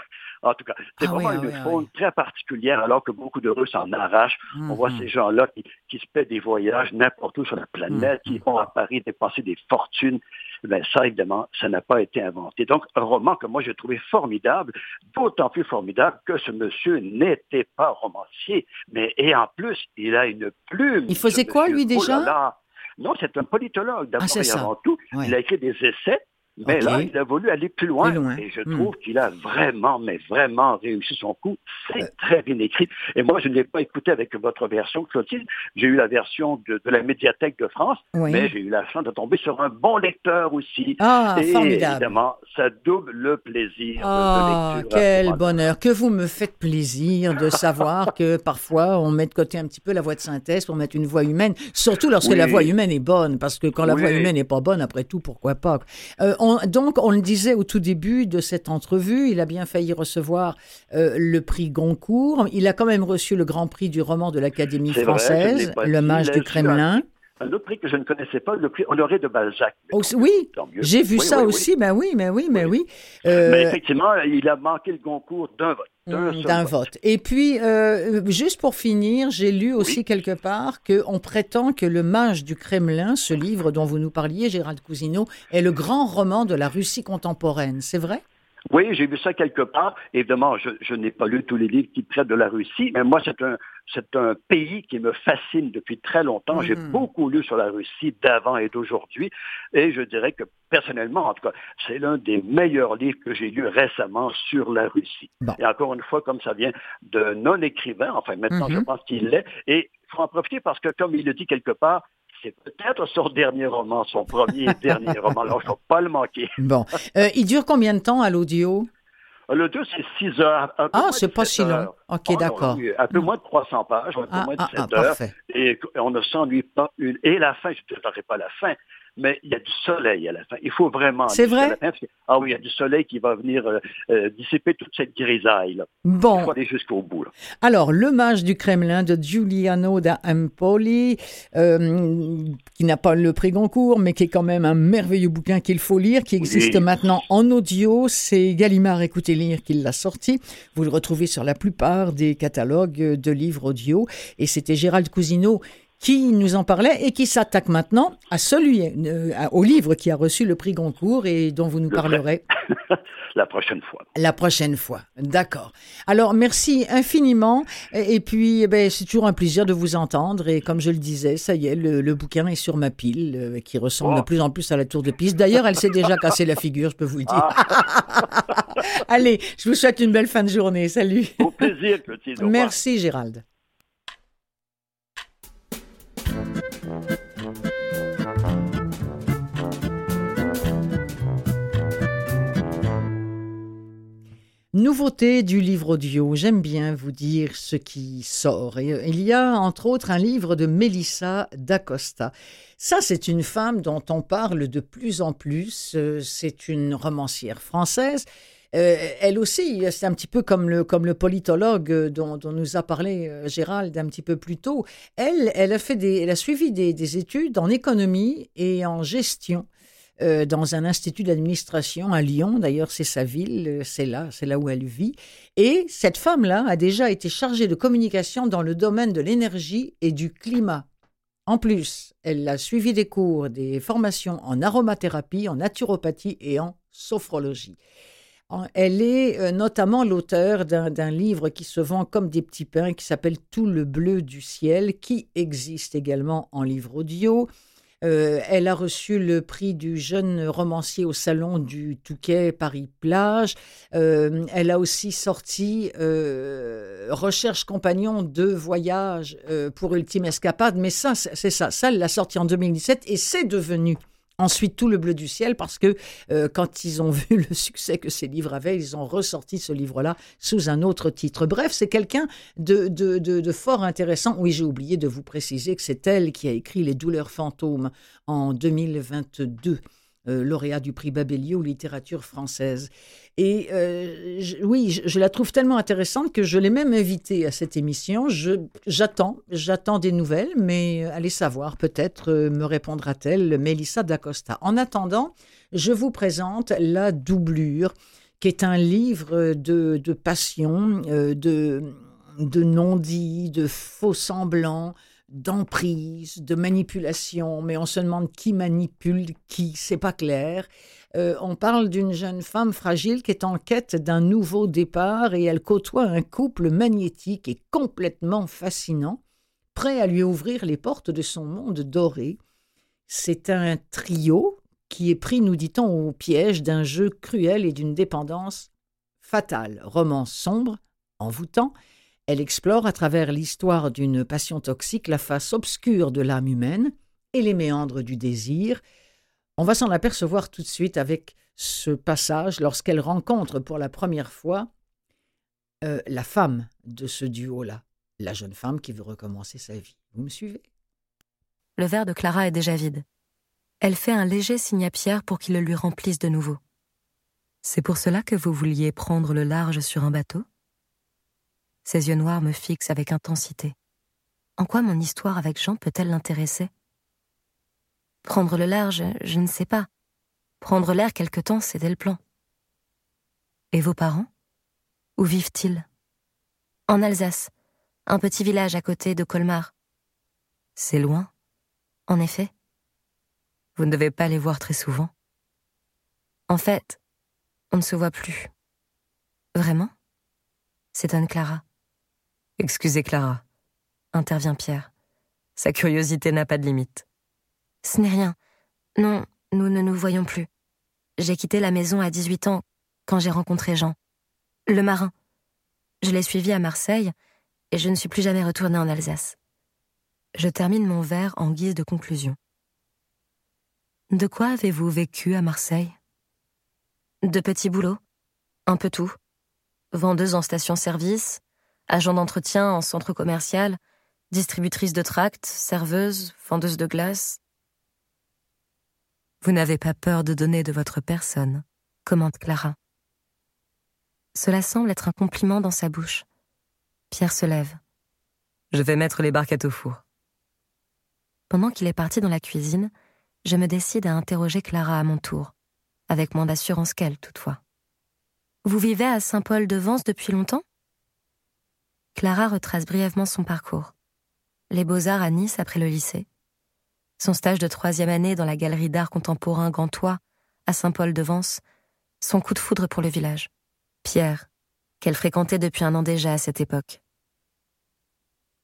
En tout cas, c'est ah vraiment une ah faune très particulière, alors que beaucoup de Russes en arrachent. On voit mm-hmm. ces gens-là qui, se paient des voyages n'importe où sur la planète, qui vont à Paris dépenser des fortunes. Ben, ça, évidemment, ça n'a pas été inventé. Donc, un roman que moi, j'ai trouvé formidable, d'autant plus formidable que ce monsieur n'était pas romancier, mais et en plus, il a une plume. Il faisait quoi, lui, déjà? Non, c'est un politologue, d'abord ah, et avant tout. Il a écrit des essais Mais là, il a voulu aller plus loin. Et je hmm. trouve qu'il a vraiment, mais vraiment réussi son coup. C'est euh. très bien écrit. Et moi, je ne l'ai pas écouté avec votre version, Clotilde. J'ai eu la version de, la médiathèque de France, mais j'ai eu la chance de tomber sur un bon lecteur aussi. Ah, et formidable. évidemment, ça double le plaisir ah, de, lecture. Quel bonheur. Que vous me faites plaisir de savoir que parfois, on met de côté un petit peu la voix de synthèse pour mettre une voix humaine, surtout lorsque la voix humaine est bonne, parce que quand la voix humaine n'est pas bonne, après tout, pourquoi pas. Euh, donc, on le disait au tout début de cette entrevue, il a bien failli recevoir euh, le prix Goncourt. Il a quand même reçu le grand prix du roman de l'Académie française, Le Mage du Kremlin. Un autre prix que je ne connaissais pas, le prix Honoré de Balzac. Oh, oui, j'ai vu ça aussi, ben oui, mais oui, mais oui. Euh, mais effectivement, il a manqué le concours d'un vote. D'un hmm, vote. Et puis, euh, juste pour finir, j'ai lu aussi quelque part qu'on prétend que Le Mage du Kremlin, ce livre dont vous nous parliez, Gérald Cousineau, est le grand roman de la Russie contemporaine. C'est vrai? Oui, j'ai vu ça quelque part. Évidemment, je, je n'ai pas lu tous les livres qui traitent de la Russie, mais moi, c'est un, c'est un pays qui me fascine depuis très longtemps. J'ai mm-hmm. beaucoup lu sur la Russie d'avant et d'aujourd'hui, et je dirais que personnellement, en tout cas, c'est l'un des meilleurs livres que j'ai lus récemment sur la Russie. Et encore une fois, comme ça vient de non-écrivain, enfin maintenant je mm-hmm. pense qu'il l'est, et il faut en profiter parce que, comme il le dit quelque part, c'est peut-être son dernier roman, son premier et dernier roman. Alors, je ne pas le manquer. Bon. Euh, il dure combien de temps à l'audio? L'audio, c'est 6 heures. ah, c'est pas si long. OK, ah, d'accord. Un peu moins de 300 pages, un peu ah, moins de 7 ah, heures. Et on ne s'ennuie pas une. Et la fin, je ne te pas la fin, mais il y a du soleil à la fin. Il faut vraiment. C'est vrai? ah oui, il y a du soleil qui va venir euh, euh, dissiper toute cette grisaille. Là. Bon. Il faut aller jusqu'au bout. Alors, Le Mage du Kremlin de Giuliano da Empoli, euh, qui n'a pas le prix Goncourt, mais qui est quand même un merveilleux bouquin qu'il faut lire, qui existe maintenant en audio. C'est Gallimard Écoutez Lire qui l'a sorti. Vous le retrouvez sur la plupart des catalogues de livres audio. Et c'était Gérald Cousineau qui nous en parlait et qui s'attaque maintenant à celui, euh, au livre qui a reçu le prix Goncourt et dont vous nous parlerez. La prochaine fois. La prochaine fois, d'accord. Alors, merci infiniment. Et, puis, eh ben, c'est toujours un plaisir de vous entendre. Et comme je le disais, ça y est, le, bouquin est sur ma pile, euh, qui ressemble de plus en plus à la tour de piste. D'ailleurs, elle s'est déjà cassée la figure, je peux vous le dire. Ah. Allez, je vous souhaite une belle fin de journée. Salut. Au plaisir, Clotilde. Merci, Gérald. Nouveauté du livre audio, j'aime bien vous dire ce qui sort. Euh, il y a entre autres un livre de Melissa d'Acosta. Ça, c'est une femme dont on parle de plus en plus. Euh, c'est une romancière française. Euh, elle aussi, c'est un petit peu comme le, comme le politologue dont, nous a parlé Gérald un petit peu plus tôt. Elle, elle a, fait des, elle a suivi des études en économie et en gestion. Euh, dans un institut d'administration à Lyon. D'ailleurs, c'est sa ville, euh, c'est là, c'est là où elle vit. Et cette femme-là a déjà été chargée de communication dans le domaine de l'énergie et du climat. En plus, elle a suivi des cours, des formations en aromathérapie, en naturopathie et en sophrologie. Elle est euh, notamment l'auteur d'un livre qui se vend comme des petits pains, qui s'appelle Tout le bleu du ciel, qui existe également en livre audio. Euh, elle a reçu le prix du jeune romancier au salon du Touquet Paris-Plage. Euh, elle a aussi sorti Recherche compagnon de voyage pour Ultime Escapade. Mais ça, c'est ça. Ça, elle l'a sorti en 2017 et c'est devenu Ensuite, tout le bleu du ciel, parce que euh, quand ils ont vu le succès que ces livres avaient, ils ont ressorti ce livre-là sous un autre titre. Bref, c'est quelqu'un de, de, de, fort intéressant. Oui, j'ai oublié de vous préciser que c'est elle qui a écrit Les douleurs fantômes en 2022. Euh, lauréat du prix Babelio littérature française. Et euh, oui, je, la trouve tellement intéressante que je l'ai même invitée à cette émission. J'attends, j'attends des nouvelles, mais euh, allez savoir, peut-être me répondra-t-elle Mélissa D'Acosta. En attendant, je vous présente La doublure, qui est un livre de, de passion, de, de non-dits, de faux semblants, d'emprise, de manipulation, mais on se demande qui manipule qui, c'est pas clair. Euh, on parle d'une jeune femme fragile qui est en quête d'un nouveau départ et elle côtoie un couple magnétique et complètement fascinant, prêt à lui ouvrir les portes de son monde doré. C'est un trio qui est pris, nous dit-on, au piège d'un jeu cruel et d'une dépendance fatale. Roman sombre, envoûtant, elle explore à travers l'histoire d'une passion toxique la face obscure de l'âme humaine et les méandres du désir. On va s'en apercevoir tout de suite avec ce passage lorsqu'elle rencontre pour la première fois euh, la femme de ce duo-là, la jeune femme qui veut recommencer sa vie. Vous me suivez? Le verre de Clara est déjà vide. Elle fait un léger signe à Pierre pour qu'il le lui remplisse de nouveau. C'est pour cela que vous vouliez prendre le large sur un bateau? Ses yeux noirs me fixent avec intensité. En quoi mon histoire avec Jean peut-elle l'intéresser? Prendre le large, je ne sais pas. Prendre l'air quelque temps, c'était le plan. Et vos parents? Où vivent-ils? En Alsace, un petit village à côté de Colmar. C'est loin, en effet. Vous ne devez pas les voir très souvent. En fait, on ne se voit plus. Vraiment? S'étonne Clara. Excusez Clara, intervient Pierre. Sa curiosité n'a pas de limite. Ce n'est rien. Non, nous ne nous voyons plus. J'ai quitté la maison à 18 ans quand j'ai rencontré Jean, le marin. Je l'ai suivi à Marseille et je ne suis plus jamais retournée en Alsace. Je termine mon verre en guise de conclusion. De quoi avez-vous vécu à Marseille? De petits boulots, un peu tout? Vendeuse en station-service, agent d'entretien en centre commercial, distributrice de tracts, serveuse, vendeuse de glace. Vous n'avez pas peur de donner de votre personne, commente Clara. Cela semble être un compliment dans sa bouche. Pierre se lève. Je vais mettre les barquettes au four. Pendant qu'il est parti dans la cuisine, je me décide à interroger Clara à mon tour, avec moins d'assurance qu'elle toutefois. Vous vivez à Saint-Paul-de-Vence depuis longtemps? Clara retrace brièvement son parcours. Les beaux-arts à Nice après le lycée. Son stage de troisième année dans la galerie d'art contemporain Gantois, à Saint-Paul-de-Vence. Son coup de foudre pour le village. Pierre, qu'elle fréquentait depuis un an déjà à cette époque.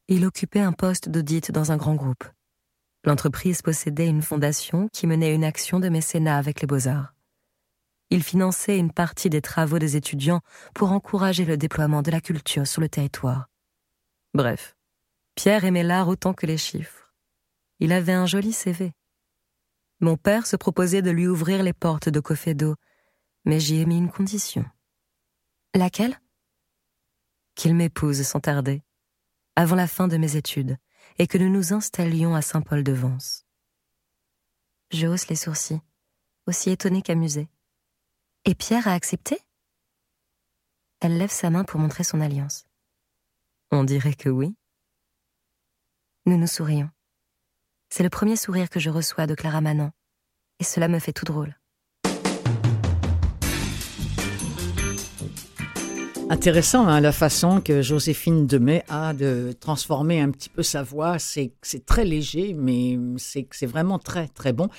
Il occupait un poste d'audit dans un grand groupe. L'entreprise possédait une fondation qui menait une action de mécénat avec les beaux-arts. Il finançait une partie des travaux des étudiants pour encourager le déploiement de la culture sur le territoire. Bref, Pierre aimait l'art autant que les chiffres. Il avait un joli CV. Mon père se proposait de lui ouvrir les portes de Cofedo, mais j'y ai mis une condition. Laquelle? Qu'il m'épouse sans tarder, avant la fin de mes études, et que nous nous installions à Saint-Paul-de-Vence. Je hausse les sourcils, aussi étonné qu'amusé. Et Pierre a accepté? Elle lève sa main pour montrer son alliance. On dirait que oui. Nous nous sourions. C'est le premier sourire que je reçois de Clara Manon, et cela me fait tout drôle. Intéressant hein, la façon que Joséphine Demet a de transformer un petit peu sa voix. C'est très léger, mais c'est vraiment très très bon.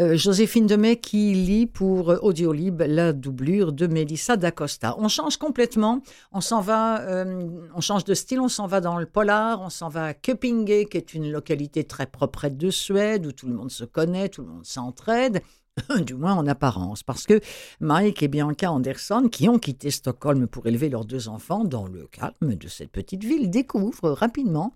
Euh, Joséphine Demet qui lit pour Audiolib la doublure de Melissa d'Acosta. On change complètement. On s'en va, euh, on change de style. On s'en va dans le polar. On s'en va à Köpinge, qui est une localité très propre de Suède où tout le monde se connaît, tout le monde s'entraide. du moins en apparence, parce que Mike et Bianca Anderson, qui ont quitté Stockholm pour élever leurs deux enfants dans le calme de cette petite ville, découvrent rapidement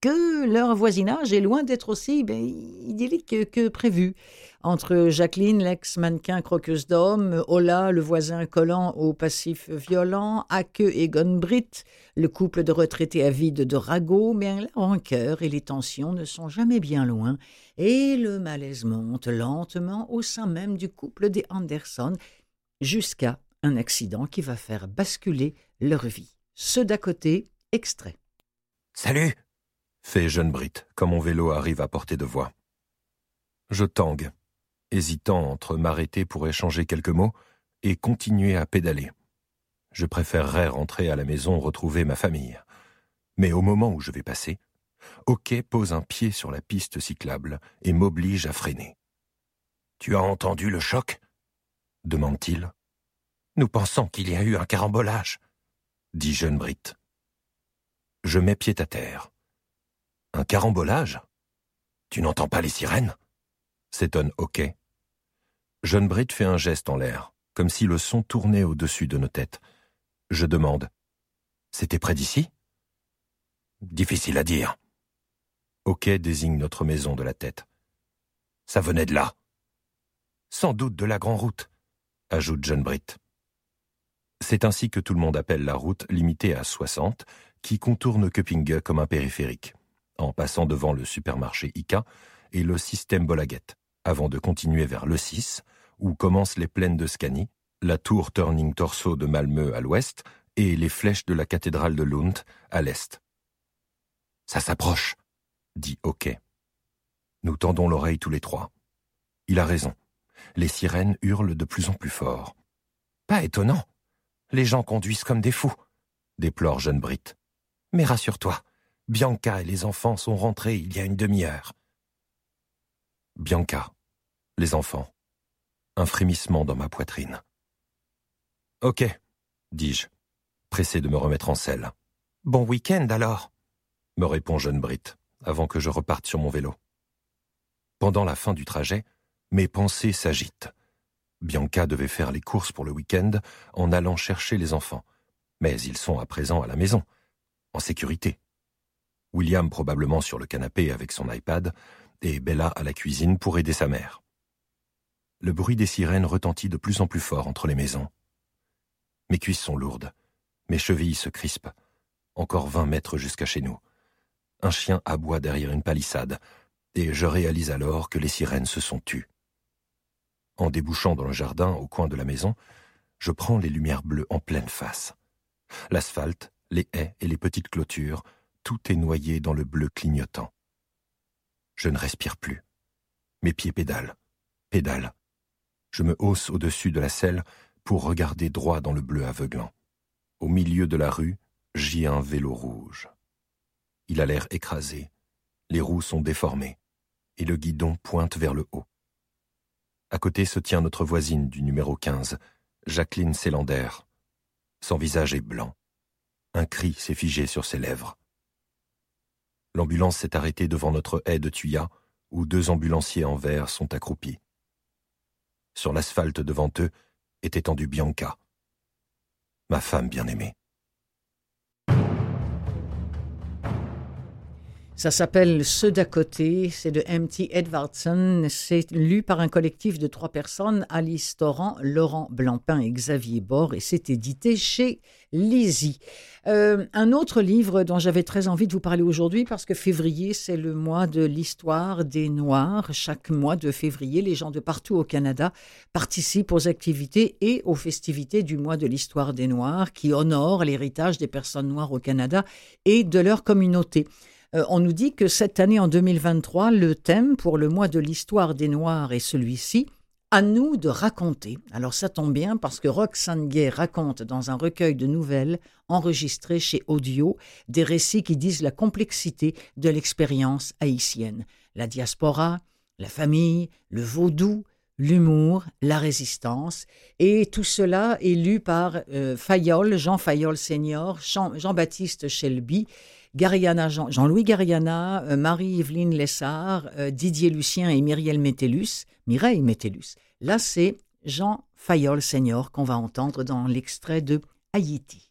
que leur voisinage est loin d'être aussi ben, idyllique que prévu. Entre Jacqueline, l'ex-mannequin croqueuse d'hommes, Ola, le voisin collant au passif violent, Ake et Gunbrit, le couple de retraités avides de ragots, mais la rancœur et les tensions ne sont jamais bien loin, et le malaise monte lentement au sein même du couple des Anderson, jusqu'à un accident qui va faire basculer leur vie. Ceux d'à côté, extrait. Salut fait jeune Brit, quand mon vélo arrive à portée de voix. Je tangue, hésitant entre m'arrêter pour échanger quelques mots et continuer à pédaler. Je préférerais rentrer à la maison retrouver ma famille. Mais au moment où je vais passer, Hockey pose un pied sur la piste cyclable et m'oblige à freiner. Tu as entendu le choc? demande-t-il. Nous pensons qu'il y a eu un carambolage, dit jeune Brit. Je mets pied à terre. Un carambolage? Tu n'entends pas les sirènes? S'étonne Hockey. Jeune Britt fait un geste en l'air, comme si le son tournait au-dessus de nos têtes. Je demande C'était près d'ici? Difficile à dire. Ok désigne notre maison de la tête. Ça venait de là. Sans doute de la grande route, ajoute John Britt. C'est ainsi que tout le monde appelle la route limitée à 60, qui contourne Köpinge comme un périphérique, en passant devant le supermarché Ika et le système Bolaget, avant de continuer vers le 6, où commencent les plaines de Scanie, la tour Turning Torso de Malmö à l'ouest et les flèches de la cathédrale de Lund à l'est. Ça s'approche, dit Hockey. Nous tendons l'oreille tous les trois. Il a raison. Les sirènes hurlent de plus en plus fort. Pas étonnant. Les gens conduisent comme des fous, déplore jeune Brit. Mais rassure-toi, Bianca et les enfants sont rentrés il y a une demi-heure. Bianca, les enfants. Un frémissement dans ma poitrine. Ok, dis-je, pressé de me remettre en selle. Bon week-end alors, me répond jeune Brit, avant que je reparte sur mon vélo. Pendant la fin du trajet, mes pensées s'agitent. Bianca devait faire les courses pour le week-end en allant chercher les enfants, mais ils sont à présent à la maison, en sécurité. William probablement sur le canapé avec son iPad, et Bella à la cuisine pour aider sa mère. Le bruit des sirènes retentit de plus en plus fort entre les maisons. Mes cuisses sont lourdes, mes chevilles se crispent. Encore vingt mètres jusqu'à chez nous. Un chien aboie derrière une palissade, et je réalise alors que les sirènes se sont tues. En débouchant dans le jardin au coin de la maison, je prends les lumières bleues en pleine face. L'asphalte, les haies et les petites clôtures, tout est noyé dans le bleu clignotant. Je ne respire plus. Mes pieds pédalent, pédalent. Je me hausse au-dessus de la selle pour regarder droit dans le bleu aveuglant. Au milieu de la rue, j'y un vélo rouge. Il a l'air écrasé, les roues sont déformées, et le guidon pointe vers le haut. À côté se tient notre voisine du numéro 15, Jacqueline Sélander. Son visage est blanc. Un cri s'est figé sur ses lèvres. L'ambulance s'est arrêtée devant notre haie de tuyas, où deux ambulanciers en verre sont accroupis. Sur l'asphalte devant eux est étendue Bianca, ma femme bien-aimée. Ça s'appelle Ceux d'à côté, c'est de M.T. Edvardson, c'est lu par un collectif de trois personnes, Alice Torrent, Laurent Blancpain et Xavier Bord, et c'est édité chez Lizzie. Euh, un autre livre dont j'avais très envie de vous parler aujourd'hui, parce que février, c'est le mois de l'histoire des Noirs. Chaque mois de février, les gens de partout au Canada participent aux activités et aux festivités du mois de l'histoire des Noirs, qui honorent l'héritage des personnes noires au Canada et de leur communauté. Euh, on nous dit que cette année, en 2023, le thème pour le mois de l'histoire des Noirs est celui-ci, à nous de raconter. Alors ça tombe bien parce que Roxane Gay raconte dans un recueil de nouvelles enregistré chez Audio des récits qui disent la complexité de l'expérience haïtienne. La diaspora, la famille, le vaudou, l'humour, la résistance, et tout cela est lu par euh, Fayol, Jean Fayol senior, Jean-Baptiste Shelby, Gariana, Jean, louis Gariana, euh, Marie-Evelyne Lessard, euh, Didier Lucien et Myriel Métellus, Mireille Métellus. Là, c'est Jean Fayol Senior qu'on va entendre dans l'extrait de Haïti.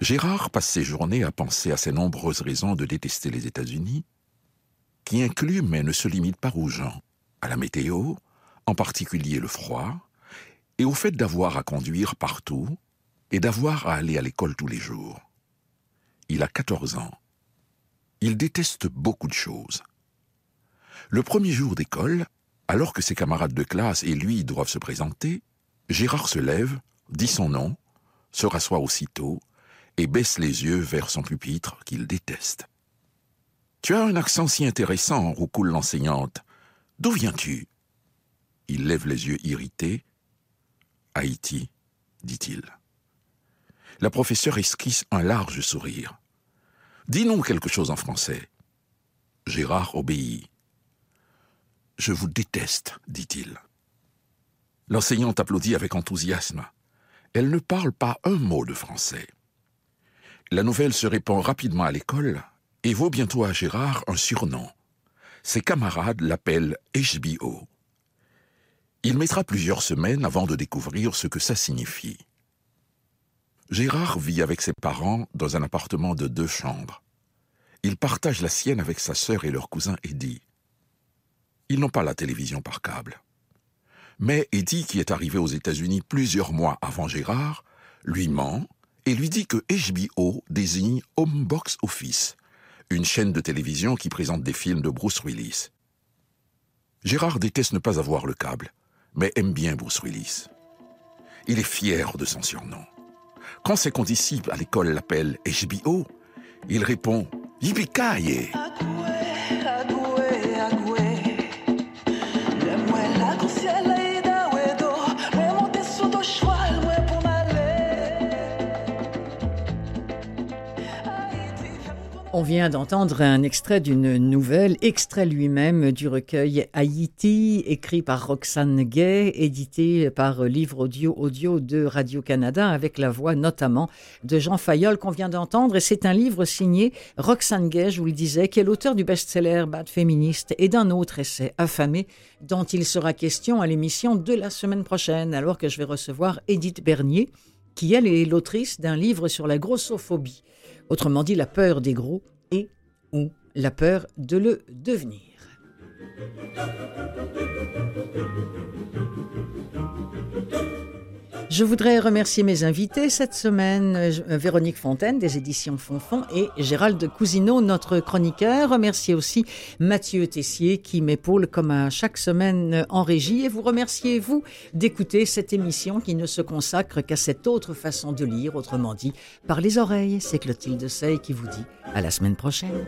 Gérard passe ses journées à penser à ses nombreuses raisons de détester les États-Unis, qui incluent mais ne se limitent pas aux gens, à la météo, en particulier le froid, et au fait d'avoir à conduire partout et d'avoir à aller à l'école tous les jours. Il a 14 ans. Il déteste beaucoup de choses. Le premier jour d'école, alors que ses camarades de classe et lui doivent se présenter, Gérard se lève, dit son nom, se rassoit aussitôt et baisse les yeux vers son pupitre qu'il déteste. Tu as un accent si intéressant, roucoule l'enseignante. D'où viens-tu? Il lève les yeux irrités. Haïti, dit-il. La professeure esquisse un large sourire. Dis-nous quelque chose en français. Gérard obéit. Je vous déteste, dit-il. L'enseignante applaudit avec enthousiasme. Elle ne parle pas un mot de français. La nouvelle se répand rapidement à l'école et vaut bientôt à Gérard un surnom. Ses camarades l'appellent HBO. Il mettra plusieurs semaines avant de découvrir ce que ça signifie. Gérard vit avec ses parents dans un appartement de deux chambres. Il partage la sienne avec sa sœur et leur cousin Eddie. Ils n'ont pas la télévision par câble. Mais Eddie, qui est arrivé aux États-Unis plusieurs mois avant Gérard, lui ment et lui dit que HBO désigne Home Box Office, une chaîne de télévision qui présente des films de Bruce Willis. Gérard déteste ne pas avoir le câble, mais aime bien Bruce Willis. Il est fier de son surnom. Quand ses condisciples à l'école l'appellent HBO, il répond Yippee On vient d'entendre un extrait d'une nouvelle, extrait lui-même du recueil Haïti, écrit par Roxane Gay, édité par Livre Audio Audio de Radio-Canada, avec la voix notamment de Jean Fayol qu'on vient d'entendre. Et c'est un livre signé Roxane Gay, je vous le disais, qui est l'auteur du best-seller Bad Féministe et d'un autre essai, Affamé, dont il sera question à l'émission de la semaine prochaine, alors que je vais recevoir Edith Bernier, qui elle est l'autrice d'un livre sur la grossophobie autrement dit la peur des gros et ou la peur de le devenir. Je voudrais remercier mes invités cette semaine, euh, Véronique Fontaine des éditions Fonfon et Gérald Cousineau, notre chroniqueur. Remercier aussi Mathieu Tessier qui m'épaule comme à chaque semaine en régie et vous remerciez vous d'écouter cette émission qui ne se consacre qu'à cette autre façon de lire, autrement dit par les oreilles. C'est Clotilde Sey qui vous dit à la semaine prochaine.